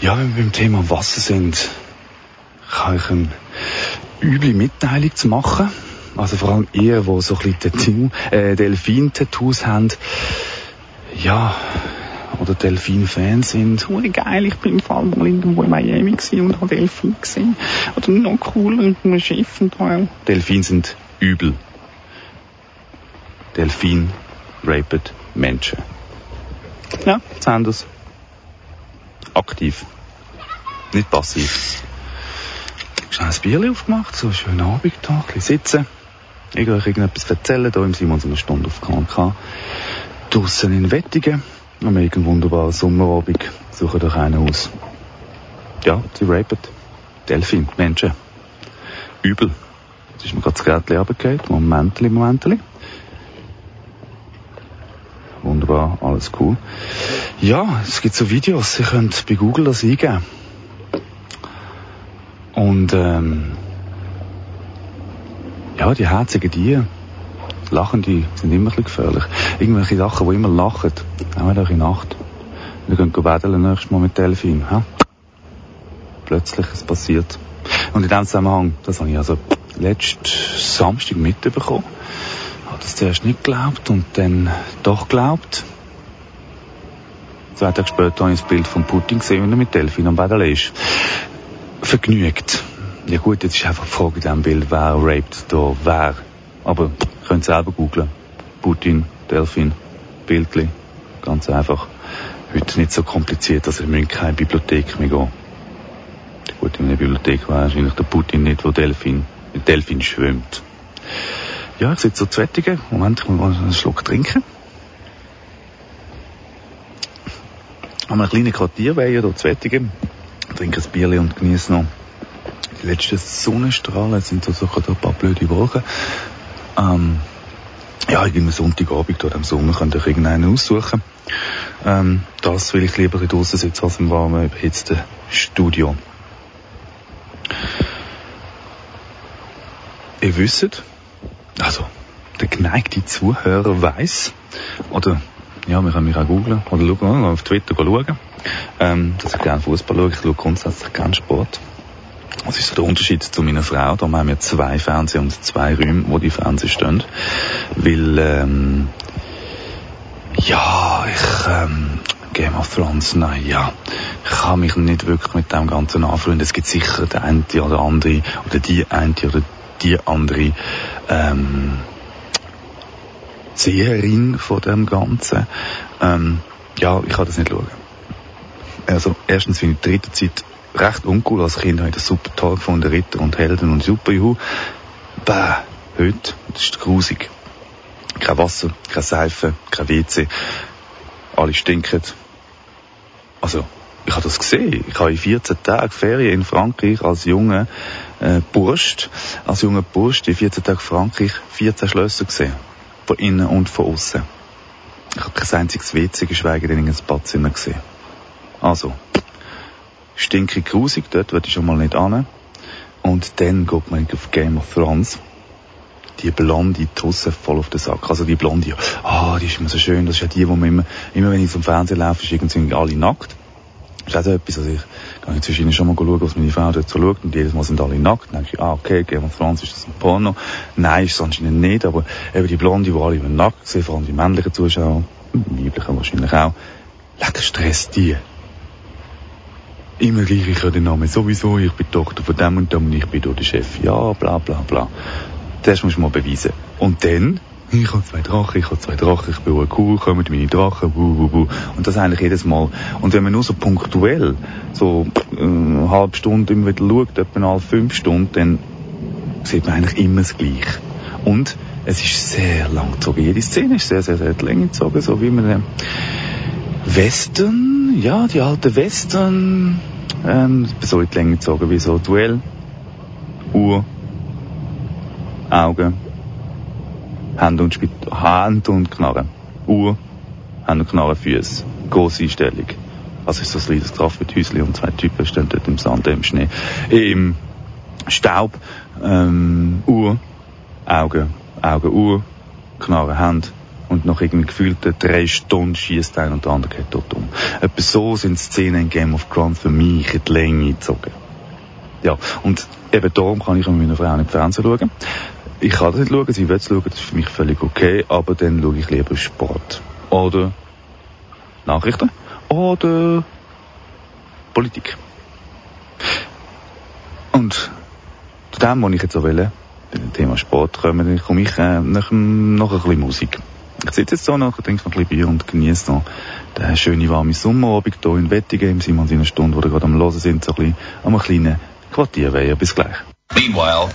Ja, wenn wir beim Thema Wasser sind, kann ich eine üble Mitteilung zu machen. Also vor allem ihr, die so ein bisschen äh, Delfin-Tattoos haben. Ja, oder Delfin-Fan sind. Hure geil, ich bin im Fall mal irgendwo in Miami und habe Delfin gesehen. Oder noch cooler mit einem Schiff und wow. Delfin sind übel. Delfin rapet Menschen. Ja, jetzt haben das. Aktiv. Nicht passiv. Schnell ein Bierchen aufgemacht, so einen schönen Abend da, ein bisschen sitzen. Ich euch irgendetwas erzählen, hier im Simon so eine Stunde auf KNK. Draussen in Wettigen am irgendeinem wunderbaren Sommerabend. Suchen doch einen aus. Ja, sie rapen. Delfin, Menschen. Übel. Jetzt ist mir gerade das Gärtchen runtergefallen. Momentli, Momentli. Wunderbar, alles cool. Ja, es gibt so Videos, ihr könnt bei Google das eingeben. Und ähm, ja, die herzigen Tiere Lachende sind immer ein bisschen gefährlich. Irgendwelche Sachen, die immer lachen. Auch in Nacht. Wir gehen baden nächstes Mal mit Delfin. Ha? Plötzliches passiert. Und in diesem Zusammenhang, das habe ich also letzten Samstag mitbekommen, habe das zuerst nicht geglaubt und dann doch geglaubt. Zwei Tage später habe ich das Bild von Putin gesehen, wie er mit Delfin am Badale ist. Vergnügt. Ja gut, jetzt ist einfach die Frage in diesem Bild, wer raped da wer. Aber könnt selber googlen. Putin, Delfin, Bildli. Ganz einfach. Heute nicht so kompliziert, dass ihr müsst keine Bibliothek mehr gehen. Gut, in einer Bibliothek war wahrscheinlich der Putin nicht, wo Delfin, mit Delfin schwimmt. Ja, ich sitze so zu Wettigen. Moment, ich muss mal einen Schluck trinken. Haben einen kleinen Quartierweiher hier zu Wettigen. Trinke ein Bierchen und genieße noch die letzten Sonnenstrahlen. Es sind so sogar ein paar blöde Wolken. Ähm, ja, irgendwie Sonntagabend oder im Sommer könnt ihr irgendeinen aussuchen. Ähm, das will ich lieber draußen sitzen als im warmen, überhitzten Studio. Ihr wisst, also der geneigte Zuhörer weiß, oder ja, wir können mich auch googlen oder schauen, auf Twitter schauen, ähm, dass ich gerne Fußball schaue. Ich schaue grundsätzlich gerne Sport. Was ist so der Unterschied zu meiner Frau? Da haben wir zwei Fernseher und zwei Räume, wo die Fernseher stehen. Weil, ähm, ja, ich, ähm, Game of Thrones, nein, ja. Ich kann mich nicht wirklich mit dem Ganzen anfreunden. Es gibt sicher der eine oder andere, oder die eine oder die andere, ähm, Seherin von dem Ganzen. Ähm, ja, ich kann das nicht schauen. Also, erstens finde ich die dritte Zeit recht uncool. Als Kind habe ich das super toll gefunden, Ritter und Helden und Superjuhu. Bäh, heute, das ist grusig. Kein Wasser, kein Seife, kein WC. Alle stinken. Also, ich habe das gesehen. Ich habe in 14 Tagen Ferien in Frankreich als junger äh, Bursch, als junger Bursch, in 14 Tagen Frankreich 14 Schlösser gesehen. Von innen und von außen. Ich habe kein einziges WC, geschweige denn ein Badzimmer gesehen. Also, stinkig grusig, dort würde ich schon mal nicht an. Und dann geht man auf Game of Thrones. Die blonde Tusse voll auf den Sack. Also die blonde, ah, die ist immer so schön. Das ist ja die, wo man immer, immer wenn ich zum Fernsehen laufe, ist irgendwie alle nackt. Das ist auch so etwas, also ich kann jetzt wahrscheinlich schon mal schauen, was meine Frau dort so schaut und jedes Mal sind alle nackt. Dann denke ich, ah, okay, Game of Thrones, ist das ein Porno? Nein, ist es anscheinend nicht, aber eben die Blonde, wo alle immer nackt sind, vor allem die männlichen Zuschauer, weiblichen wahrscheinlich auch, lecker Stress, die immer gleich, ich habe den Namen sowieso, ich bin Tochter von dem und dem und ich bin hier der Chef. Ja, bla bla bla. Das musst du mal beweisen. Und dann, ich habe zwei Drachen, ich habe zwei Drachen, ich bin eine Kuh, kommen meine Drachen, wuh, wuh, wuh. Und das eigentlich jedes Mal. Und wenn man nur so punktuell, so äh, eine halbe Stunde immer wieder schaut, etwa alle fünf Stunden, dann sieht man eigentlich immer das Gleiche. Und es ist sehr lang gezogen. Jede Szene ist sehr, sehr, sehr lang gezogen, so wie man den Western, ja, die alten Western, ähm, so in die Länge gezogen, wie so Duell, Uhr, Augen, Hand und, Spit Hand und Knarre. Uhr, Hand und Knarre, Füße. Grosse Einstellung. Also ist so ein kleines Kraftwerthäuschen und zwei Typen stehen dort im Sand, im Schnee, im Staub, ähm, Uhr, Augen, Augen, Uhr, Knarre, Hand, und nach irgendwie gefühlten drei Stunden schießt ein und der andere geht dort um. Etwa so sind Szenen in Game of Thrones für mich in die Länge gezogen. Ja, und eben darum kann ich mit meiner Frau nicht Fernsehen schauen. Ich kann das nicht schauen, sie will es schauen, das ist für mich völlig okay, aber dann schaue ich lieber Sport. Oder Nachrichten. Oder Politik. Und zu dem, was ich jetzt so will, bei dem Thema Sport komme ich äh, nach, noch ein bisschen Musik. Ich sitze jetzt so noch, trinke noch ein bisschen Bier und genieße noch den schönen warmen Sommerabend hier in Wettigen im Simon seiner Stunde, wo wir gerade am Hören sind, so ein bisschen am kleinen Quartierweiher. Bis gleich. Meanwhile,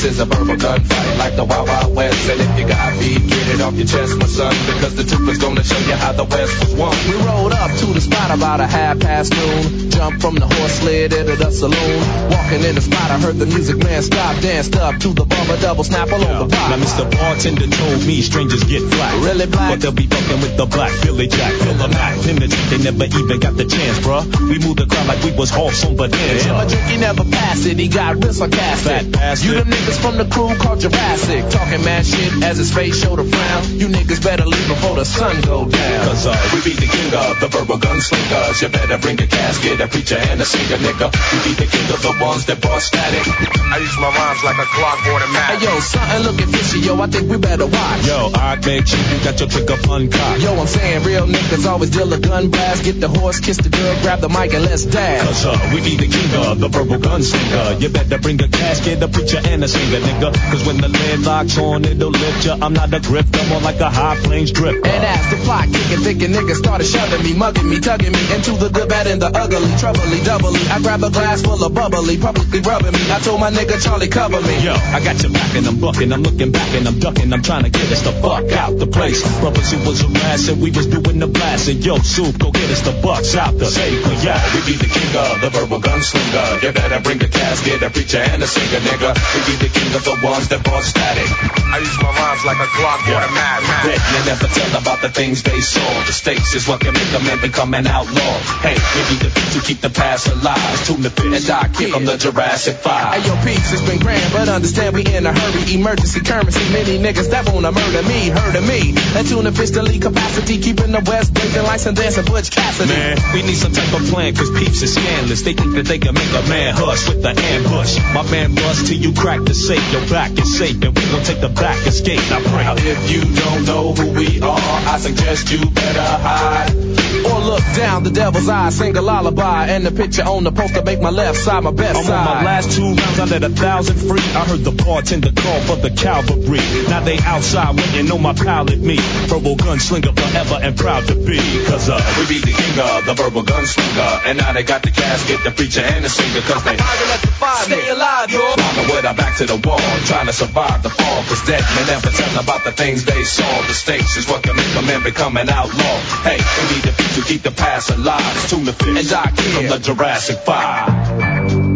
This is a verbal gunfight like the Wild Wild West. And if you got beef, it off your chest, my son, because the truth is gonna show you how the West was won. We rolled up to the spot about a half past noon. Jumped from the horse sled into the saloon. Walking in the spot, I heard the music man stop, danced up to the bumper double snap all over Now, Mr. Bartender told me strangers get flat. Really black? But they'll be fucking with the black Billy Jack. Fill the Mac. Penetrate, they never even got the chance, bruh. We moved the crowd like we was horse on bonanza. And my drink, he never passed it. He got real sarcastic. Fat bastard. You them niggas from the crew called Jurassic. Talking mad shit as his face showed a frown. You niggas better leave before the sun go down. Cause uh, we be the king of the verbal gunslingers. You better bring a casket, a preacher, and a singer, nigga. We be the king of the ones that brought static. I use my rhymes like a clock automatic. Hey yo, something looking fishy, yo. I think we better watch. Yo, I make sure you got your trigger uncocked. Yo, I'm saying real niggas always deal a gun blast. Get the horse, kiss the girl, grab the mic and let's dash. Cause uh, we be the king of the verbal gunslinger. You better bring a casket, a preacher, and a singer, nigga. Cause when the lid locks on, it'll lift ya. I'm not a grifter, more like a high plains drip. And as the plot kicking, thinking niggas started shoving me, mugging me, tugging me into the good, bad, and the ugly, troubly, doubly. I grab a glass full of bubbly, publicly rubbing me. I told my nigga Charlie cover me. Yo, I got your back and I'm bucking, I'm looking back and I'm ducking, I'm trying to get us the fuck out the place. Brothers who was harassing, we was doing the blasting. Yo, soup, go get us the bucks out the safe. Yeah, We be the king of the verbal gunslinger. You better bring a casket, a preacher, and a singer, nigga. We be the king of the ones that brought static. I use my rhymes like a clock automatic. Bet you never tell about the things they saw. The stakes is what can make a man become an outlaw. Hey, we be the beats who keep the past alive. Tune the fit and Doc Kid from the Jurassic Five. Hey yo, peace, it's been grand, but understand we in a hurry. Emergency currency, many niggas that wanna murder me, heard of me. That tune officially capacity, keeping the West blazing like some dancing Butch Cassidy. Man, we need some type of plan, cause peeps is scandalous. They think that they can make a man hush with the ambush. My man bust till you crack the safe, your back is safe, and we gon' take the back escape. Now pray. Now, if you don't know who we are, I suggest you better hide. Look down the devil's eye, sing a lullaby, and the picture on the poster make my left side my best I'm side. on my last two rounds, I let a thousand free. I heard the bartender call for the cavalry. Now they outside waiting on my pallet me. Verbal gunslinger forever and proud to be. Cause uh, We be the king of the verbal gunslinger. And now they got the casket, the preacher, and the singer. Cause they Stay alive, yo. Mama with our back to the wall, trying to survive the fall. Cause dead men never tell about the things they saw. The stakes is what can make a man become an outlaw. Hey, we need the beat eat the past alive. Tune the fish and I kill the Jurassic Five.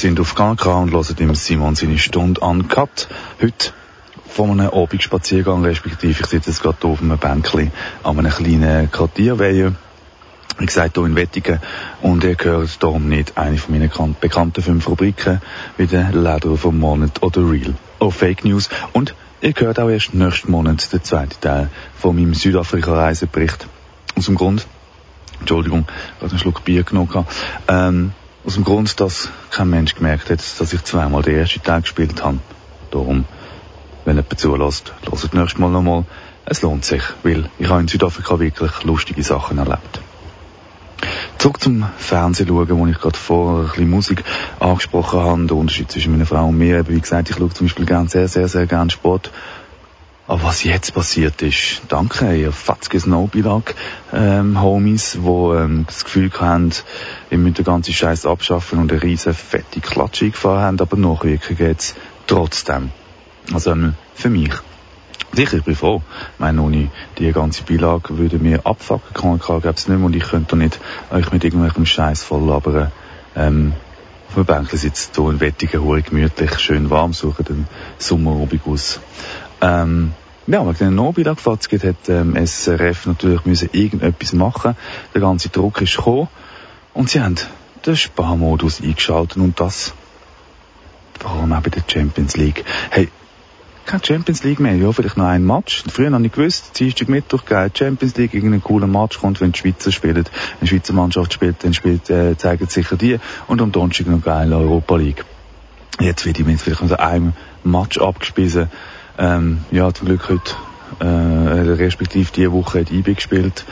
Sind auf KK und hört im Simon seine Stunde an. Heute von einem Abendspaziergang, respektive ich sitze jetzt gerade auf einem Bänkchen an einem kleinen Quartierweihe. Wie gesagt, hier in Wettigen. Und ihr hört darum nicht eine von meinen kan- bekannten fünf Rubriken, wie der Leder vom Monat oder Real oder Fake News. Und ihr hört auch erst nächsten Monat den zweiten Teil von meinem Südafrika-Reisebericht. Aus dem Grund, Entschuldigung, ich habe einen Schluck Bier genommen. Ähm, aus dem Grund, dass kein Mensch gemerkt hat, dass ich zweimal den ersten Teil gespielt habe. Darum, wenn jemand zulässt, hört nächste Mal nochmal. Es lohnt sich, weil ich habe in Südafrika wirklich lustige Sachen erlebt. Zurück zum Fernsehen schauen, wo ich gerade vorher ein bisschen Musik angesprochen habe. Der Unterschied zwischen meiner Frau und mir, wie gesagt, ich schaue zum Beispiel gern, sehr, sehr, sehr gern Sport. Aber was jetzt passiert ist, danke, ihr Fatzke Snowbilag, ähm, Homies, wo ähm, das Gefühl haben, ihr müsst den ganzen Scheiß abschaffen und eine riesen fette Klatsche eingefahren haben, aber nachwirken geht's trotzdem. Also ähm, für mich. Sicher, ich bin froh. Ich meine, ohne die ganze Beilage würde mir abfucken, KNK gäbe es nicht mehr und ich könnte nicht euch mit irgendwelchem Scheiß voll labern. Ähm, auf dem Bänkchen sitzt hier in Wettigen, hure gemütlich, schön warm, suchen den Sommerobig aus. Ähm, ja, wegen den Nobilag-Fatzget hat ähm, SRF natürlich müssen irgendetwas machen. Der ganze Druck ist gekommen und sie haben den Sparmodus eingeschaltet und das vor allem auch bei der Champions League. Hey, keine Champions League mehr. Ja, vielleicht noch ein Match. Früher habe ich gewusst, Dienstag, Mittwoch, geil, Champions League, irgendein cooler Match kommt, wenn die Schweizer spielen. Wenn die Schweizer Mannschaft spielt, dann spielt, äh, zeigen sicher die. Und am Donnerstag noch geil Europa League. Jetzt werde ich mir vielleicht unter einem Match abgespissen. Ähm, ja, zum Glück heute, äh, respektive diese Woche hat IB gespielt.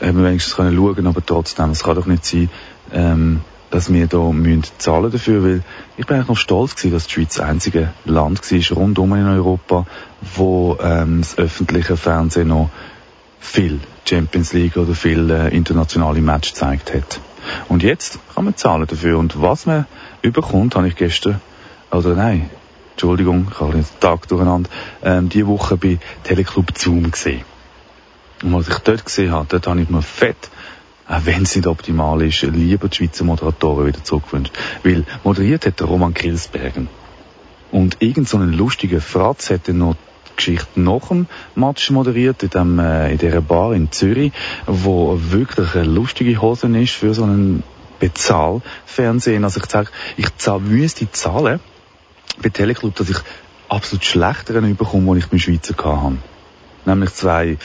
Haben wir wenigstens können schauen, aber trotzdem, es kann doch nicht sein, ähm, dass wir da müssen zahlen dafür, weil ich bin eigentlich noch stolz gewesen, dass die Schweiz das einzige Land war, rundum in Europa, wo ähm, das öffentliche Fernsehen noch viel Champions League oder viel äh, internationale Match gezeigt hat. Und jetzt kann man zahlen dafür. Und was man überkommt, habe ich gestern, oder nein, Entschuldigung, ich habe den Tag durcheinander, ähm, die Woche bei Teleclub Zoom gesehen. Und was ich dort gesehen habe, dort habe ich mir fett auch wenn es nicht optimal ist, lieber die Schweizer Moderatoren wieder zurückwünscht. Weil moderiert hat der Roman Kilsbergen. Und irgend so einen lustigen Fratz dann noch die Geschichte nach dem Match moderiert, in, dem, äh, in dieser Bar in Zürich, wo wirklich eine lustige Hose ist für so einen Bezahlfernsehen. Also ich sage, ich zahl, müsste zahlen bei Teleclub, dass ich absolut schlechteren bekomme, als ich beim Schweizer hatte nämlich zwei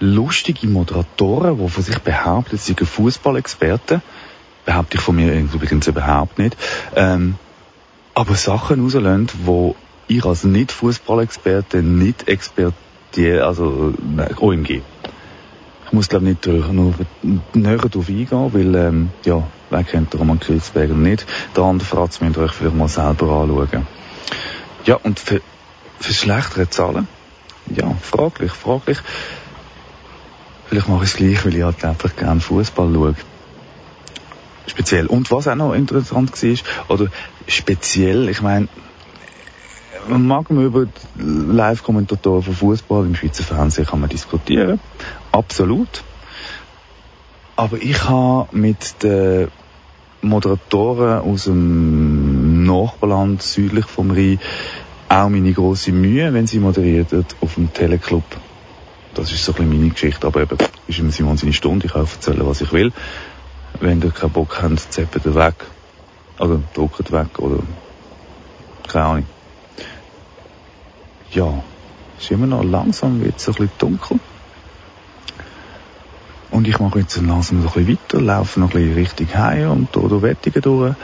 lustige Moderatoren, die von sich behaupten, sie seien Fußballexperten. Behaupte ich von mir übrigens überhaupt nicht. Ähm, aber Sachen rauslassen, wo ich als Nicht-Fußballexperte nicht expertiere, also nein, OMG. Ich muss glaube nicht noch näher darauf eingehen, weil, ähm, ja, wer kennt den Roman Kilsberger nicht? Der andere Fratz müsst ihr euch vielleicht mal selber anschauen. Ja, und für, für schlechtere Zahlen ja, fraglich, fraglich. Vielleicht mache ich es gleich, weil ich halt einfach gerne Fußball schaue. Speziell. Und was auch noch interessant war, oder speziell, ich meine, man mag man über Live-Kommentatoren von Fußball im Schweizer Fernsehen kann man diskutieren. Absolut. Aber ich habe mit den Moderatoren aus dem Nachbarland südlich vom Rhein auch meine große Mühe, wenn sie moderiert auf dem Teleclub. Das ist so ein bisschen meine Geschichte, aber eben, ist im Simon seine Stunde, ich kann erzählen, was ich will. Wenn ihr keinen Bock habt, zeppet ihr weg. Oder druckt weg, oder, keine Ahnung. Ja, es ist immer noch langsam, wird so ein bisschen dunkel. Und ich mache jetzt langsam so ein bisschen weiter, laufe noch ein bisschen Richtung Heim und durch Wettigen durch.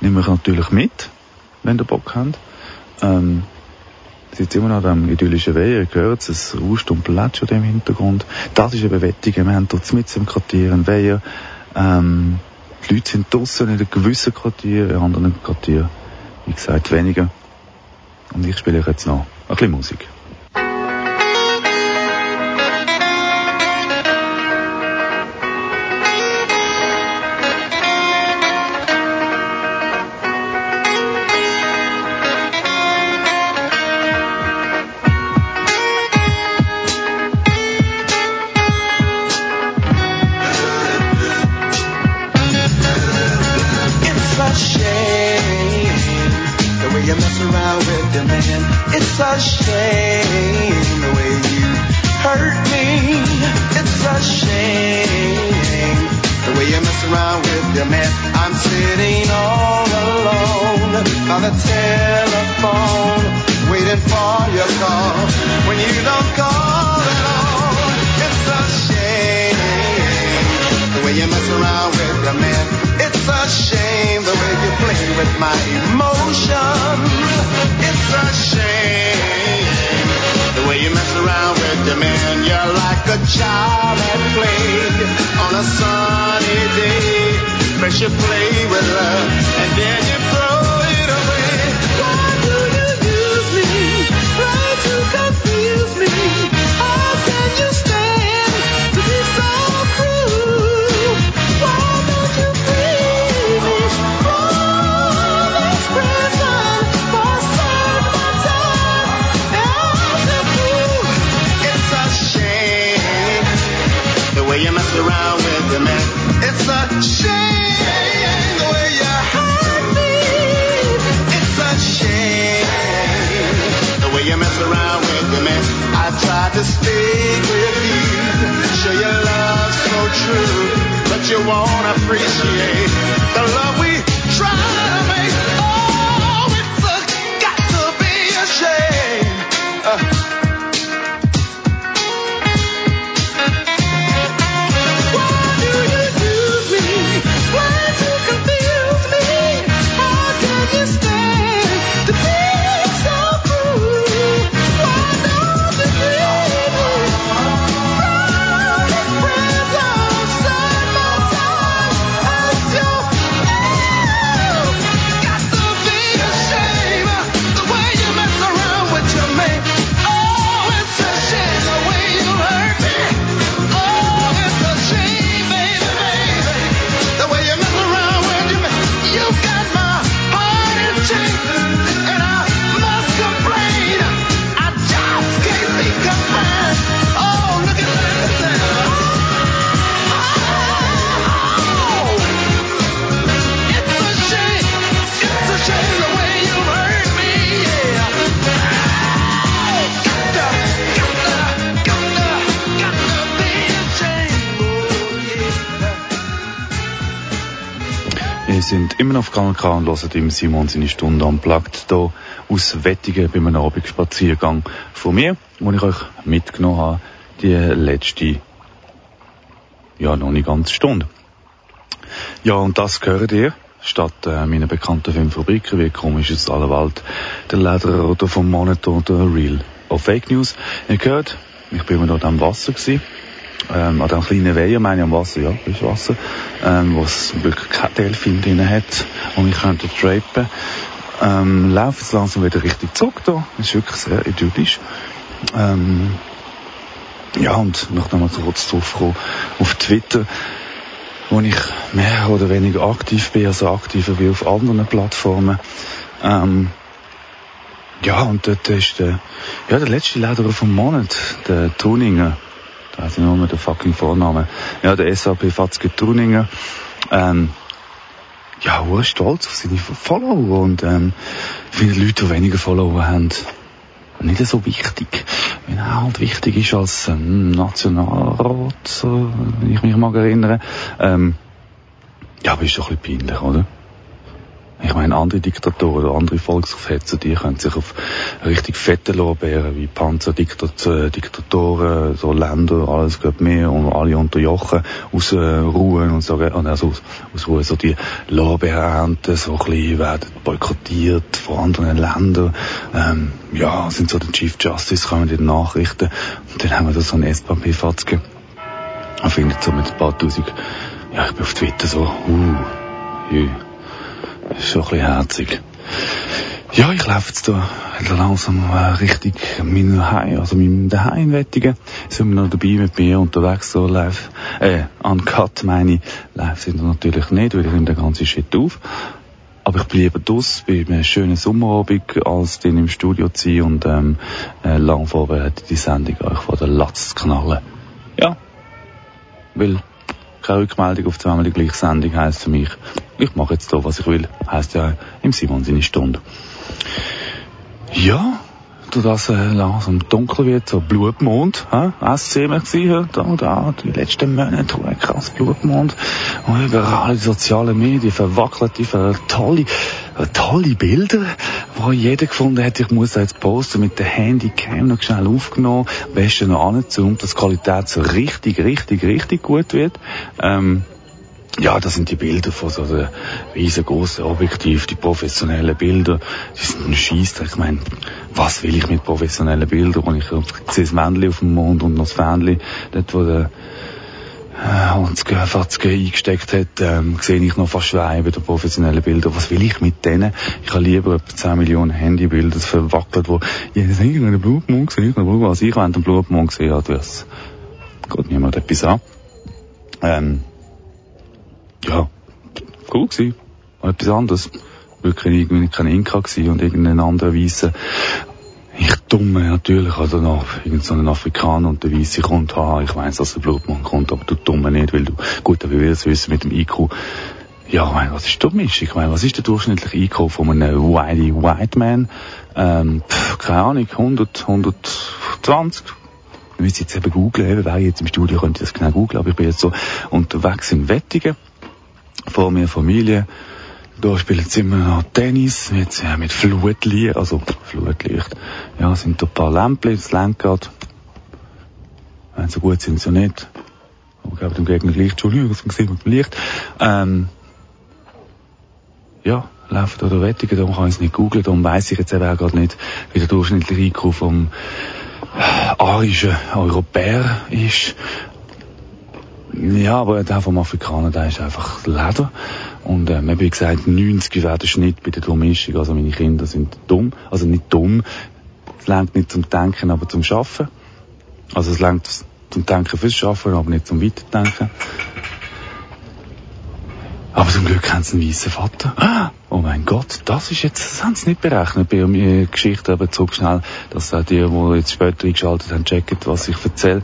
Nehme ich natürlich mit, wenn ihr Bock habt. Ähm, sind immer noch am idyllischen Weiher, ihr hört es, rauscht und plätschert im Hintergrund. Das ist eben Wettigen, wir haben dort mit im Quartier ein Weiher. Ähm, die Leute sind draussen in einem gewissen Quartier, in anderen Quartier, wie gesagt, weniger. Und ich spiele euch jetzt noch ein bisschen Musik. Sind immer noch auf Kanal K und hören im Simon seine Stunde anplagt hier aus Wettigen bei einem Abendspaziergang von mir, wo ich euch mitgenommen habe, die letzte, ja, noch nicht ganz Stunde. Ja, und das gehört ihr statt äh, meiner bekannten fünf Rubriken wie komisch ist aller Welt, der Lederrotor vom Monitor oder Real of Fake News. Ihr gehört, ich bin immer noch am Wasser gewesen ähm, an diesem kleinen Weiher, meine ich am Wasser, ja, ist Wasser, ähm, wo es wirklich kein Delfin drin hat und ich könnte trapen. Ähm, laufe es langsam wieder richtig zurück da, das ist wirklich sehr idyllisch. Ähm, ja, und noch einmal kurz zurückkommen auf Twitter, wo ich mehr oder weniger aktiv bin, also aktiver wie auf anderen Plattformen. Ähm, ja, und dort ist der, ja, der letzte Lederer vom Monat, der Tuninger da ist nur der fucking Vorname. Ja, der SAP Fatzke Tuninger, ähm, ja, er stolz auf seine Follower und ähm, ich finde Leute, die weniger Follower haben, nicht so wichtig. Wenn er halt wichtig ist als ähm, Nationalrat, so, wenn ich mich mal erinnere. Ähm, ja, aber ist doch ein bisschen peinlich, oder? Ich meine, andere Diktatoren oder andere Volksaufhetzer, die können sich auf richtig fette Lorbeeren wie Panzerdiktatoren, so Länder, alles geht mehr und alle unterjochen, ausruhen und so, also aus, ausruhen, so die Lorbeerernten so ein bisschen werden boykottiert von anderen Ländern. Ähm, ja, sind so der Chief Justice, kommen die Nachrichten und dann haben wir da so einen SPP-Fatzke. Man findet so mit ein paar tausend, ja, ich bin auf Twitter so, uh, yeah schon ein bisschen herzig. Ja, ich laufe jetzt da langsam äh, richtig mein Heim, also meinem Daheim wettigen. Sind wir noch dabei mit mir unterwegs, so live, äh, uncut meine ich. Live sind wir natürlich nicht, weil ich nehme den ganzen Shit auf. Aber ich bleibe draus bei einem schönen Sommerabend, als den im Studio zu sein und ähm, äh, lang vorbereitet die Sendung euch vor der Latz zu knallen. Ja, weil keine Rückmeldung auf zweimal die gleiche Sendung heisst für mich, ich mache jetzt da, was ich will. Heisst ja im Simon seine Stunde. Ja, da das äh, langsam dunkel wird, so Blutmond, hä? SC wir gesehen, da da, die letzten Monate, oh, krass Blutmond. Und überall die sozialen Medien, verwackelte, ver tolle, tolle Bilder, wo jeder gefunden hat, ich muss jetzt posten mit der Handycam noch schnell aufgenommen, besten noch angezoomt, dass die Qualität so richtig, richtig, richtig gut wird. Ähm, ja, das sind die Bilder von so einem riesengroßen Objektiv, die professionellen Bilder, die sind ein Scheissdreck. Ich meine, was will ich mit professionellen Bildern? Und ich sehe das Männchen auf dem Mond und noch das Fähnchen, dort wo der äh, Hans Fatzke eingesteckt hat, ähm, sehe ich noch fast schreiben, der professionellen Bilder. Was will ich mit denen? Ich habe lieber etwa 10 Millionen Handybilder verwackelt, wo jeder sagt, ich habe einen Blutmond gesehen, ich habe was ich, wenn den Blutmond gesehen habe, das geht niemand etwas an. Ähm, ja, cool gewesen. Etwas anderes. Wirklich irgendwie kein Inka gewesen und irgendein anderer Weisse. Ich dumme natürlich, also noch irgendeinen Afrikaner und der Weisse kommt, ha, ich weiss, dass der Blutmann kommt, aber du dumme nicht, weil du, gut, aber wir es wissen mit dem IQ, ja, ich meine, was ist dumm? Ich meine, was ist der durchschnittliche IQ von einem Whitey White Man? Ähm, pff, keine Ahnung, 100, 120? Ich müsste jetzt eben googlen, eben, wer jetzt im Studio könnte das genau googlen, aber ich bin jetzt so unterwegs in Wettigen vor mir Familie. Da spielen sie immer noch Tennis, jetzt ja, mit Flutlicht, also Flutlicht. Ja, sind da ein paar Lämpchen, das Lenkrad. Wenn so gut sind sie nicht. Aber geben dem Gegner Licht, Entschuldigung, das mit dem Licht. Ähm, ja, laufen da der Wettigen, darum kann ich es nicht googeln, darum weiss ich jetzt auch gerade nicht, wie der durchschnittliche IQ vom arischen Europäer ist. Ja, aber der vom Afrikaner, der ist einfach Leder. Und ähm, wie gesagt, 90 wäre der Schnitt bei der Durchmischung. Also meine Kinder sind dumm. Also nicht dumm. Es lenkt nicht zum Denken, aber zum Schaffen. Also es lenkt zum Denken fürs Schaffen, aber nicht zum Weiterdenken. Aber zum Glück haben sie einen weißen Vater. Oh mein Gott, das ist jetzt, das haben sie nicht berechnet bei mir Geschichte, aber zurück schnell, dass auch die, die jetzt später eingeschaltet haben, checken, was ich erzähle.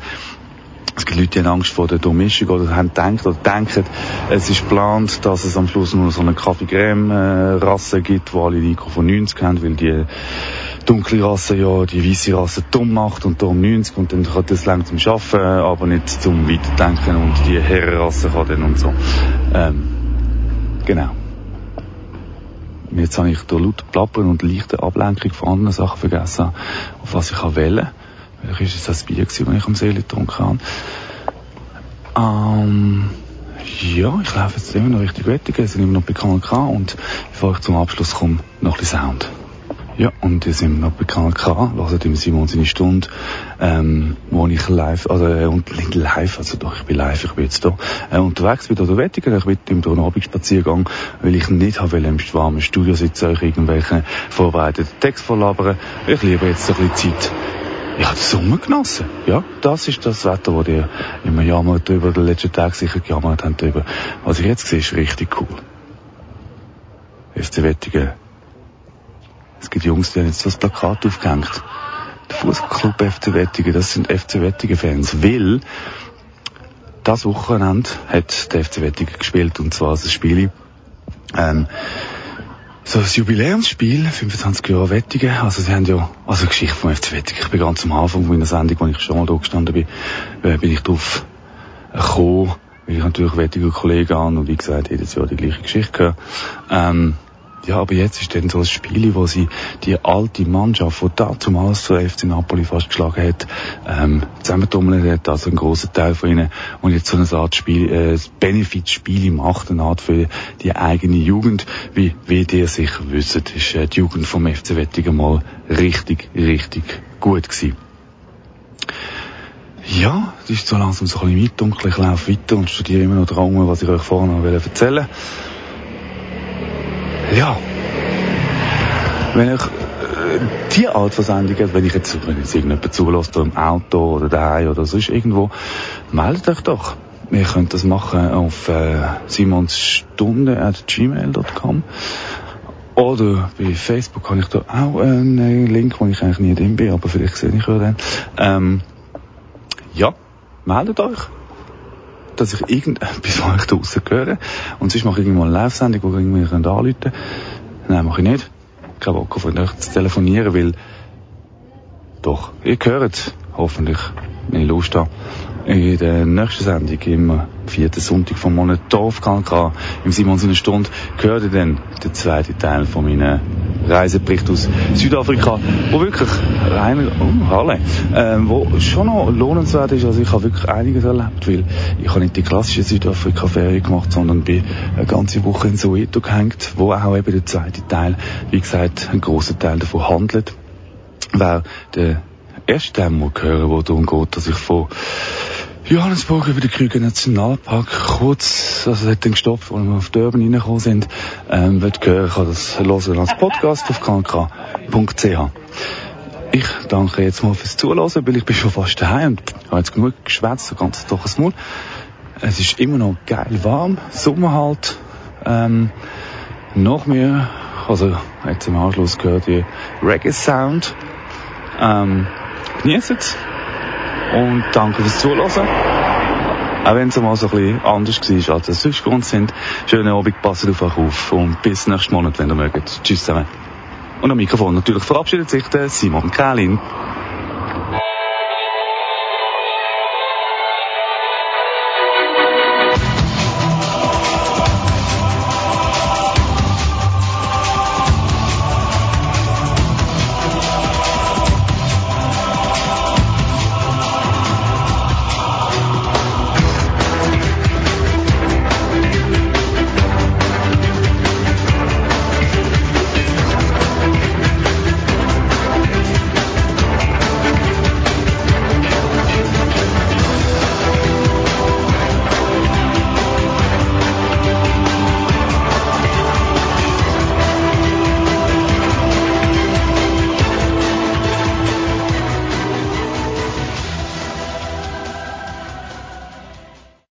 Es gibt Leute, die haben Angst vor der Durchmischung oder haben gedacht oder denken, es ist geplant, dass es am Schluss nur so eine Kaffee-Creme-Rasse gibt, wo alle die IQ von 90 haben, weil die dunkle Rasse ja die weiße Rasse dumm macht und darum 90 und dann kann das lang zum Schaffen, aber nicht zum Weiterdenken und die Herrenrasse kann dann und so. Ähm, genau. Jetzt habe ich durch lauter Plappern und leichte Ablenkung von anderen Sachen vergessen, auf was ich kann Welches ist das Bier gewesen, das ich am See getrunken habe? Ähm, ja, ich laufe jetzt immer noch richtig Wettigen, sind immer noch bei KNK und bevor ich zum Abschluss komme, noch ein bisschen Sound. Ja, und wir sind noch bei KNK, hören im Simon seine Stunde, ähm, wo ich live, also äh, und live, also doch, ich bin live, ich bin jetzt da, äh, unterwegs bin oder Wettigen, ich bin im Abendspaziergang, weil ich nicht habe im warmen Studio sitzen, euch irgendwelche vorbereiteten Text vorlabern. Ich liebe jetzt ein bisschen Zeit ich habe den Sommer genossen. Ja, das ist das Wetter, wo ihr immer jammert über den letzten Tag sicher gejammert habt über. Was ich jetzt sehe, ist richtig cool. FC Wettigen. Es gibt Jungs, die haben jetzt das Plakat aufgehängt. Der Fußballclub FC Wettigen, das sind FC Wettigen Fans, weil das Wochenende hat der FC Wettigen gespielt und zwar das Spiel ähm, so das Jubiläumsspiel, 25 Jahre Wettigen, also sie haben ja, also Geschichte vom FC Wettigen, ich bin ganz am Anfang meiner Sendung, als ich schon mal da gestanden bin, äh, bin ich drauf gekommen, weil ich natürlich Wettiger Kollegen an und wie gesagt, jedes Jahr die gleiche Geschichte gehört. Ähm, ja, aber jetzt ist dann so ein Spiel, wo sie die alte Mannschaft, die damals zu FC Napoli fast geschlagen hat, ähm, zusammentummelt hat, also ein grosser Teil von ihnen, und jetzt so eine Art Spiel, äh, Benefit-Spiel macht, eine Art für die eigene Jugend. Wie, wie ihr sicher wisst, ist äh, die Jugend vom FC Wettigen mal richtig, richtig gut gewesen. Ja, es ist so langsam so ein bisschen mitdunkel. Ich laufe weiter und studiere immer noch dran, was ich euch vorhin noch erzählen wollte. Ja. Wenn ich äh, die Art von wenn ich jetzt, wenn jetzt irgendjemand zulässt, im Auto oder daheim oder sonst irgendwo, meldet euch doch. Ihr könnt das machen auf äh, simonstunde.gmail.com oder bei Facebook habe ich da auch einen Link, wo ich eigentlich nie drin bin, aber vielleicht sehe ich ja dann. Ähm, ja, meldet euch dass ich irgendetwas *laughs* von euch draussen höre. Und sonst mache ich irgendwann eine Live-Sendung, wo ihr irgendwie anrufen könnt. Nein, mache ich nicht. Kein Bock auf euch zu telefonieren, weil doch, ihr hört hoffentlich, ich Lust habe, in der nächsten Sendung, im vierten Sonntag vom Monat, auf KNK, im Simon seiner Stunde, gehört dann der zweite Teil von meinen Reisebericht aus Südafrika, wo wirklich rein, oh, Halle, ähm, wo schon noch lohnenswert ist. Also ich habe wirklich einiges erlebt, weil ich habe nicht die klassische Südafrika-Ferie gemacht, sondern bin eine ganze Woche in Soweto gehängt, wo auch eben der zweite Teil, wie gesagt, ein großer Teil davon handelt. Wer der erste Teil mal hören, wo darum geht, dass ich von Johannesburg über den Krüger Nationalpark. Kurz, also es hat dann gestoppt, als wir auf Durban reingekommen sind, ähm, wird hören, kann das hören als Podcast auf knk.ch. Ich danke jetzt mal fürs Zuhören, weil ich bin schon fast daheim und habe jetzt genug geschwätzt, so ganz doch ein Maul. Es ist immer noch geil warm, Sommer halt, ähm, nach mir, also jetzt im Anschluss gehört ihr Reggae Sound, ähm, genießt es und danke fürs Zuhören. Auch wenn es mal so ein bisschen anders war, als es sonst gewohnt sind. Schönen Abend, passt auf euch auf und bis nächsten Monat, wenn ihr mögt. Tschüss zusammen. Und am Mikrofon natürlich verabschiedet sich der Simon Kählin.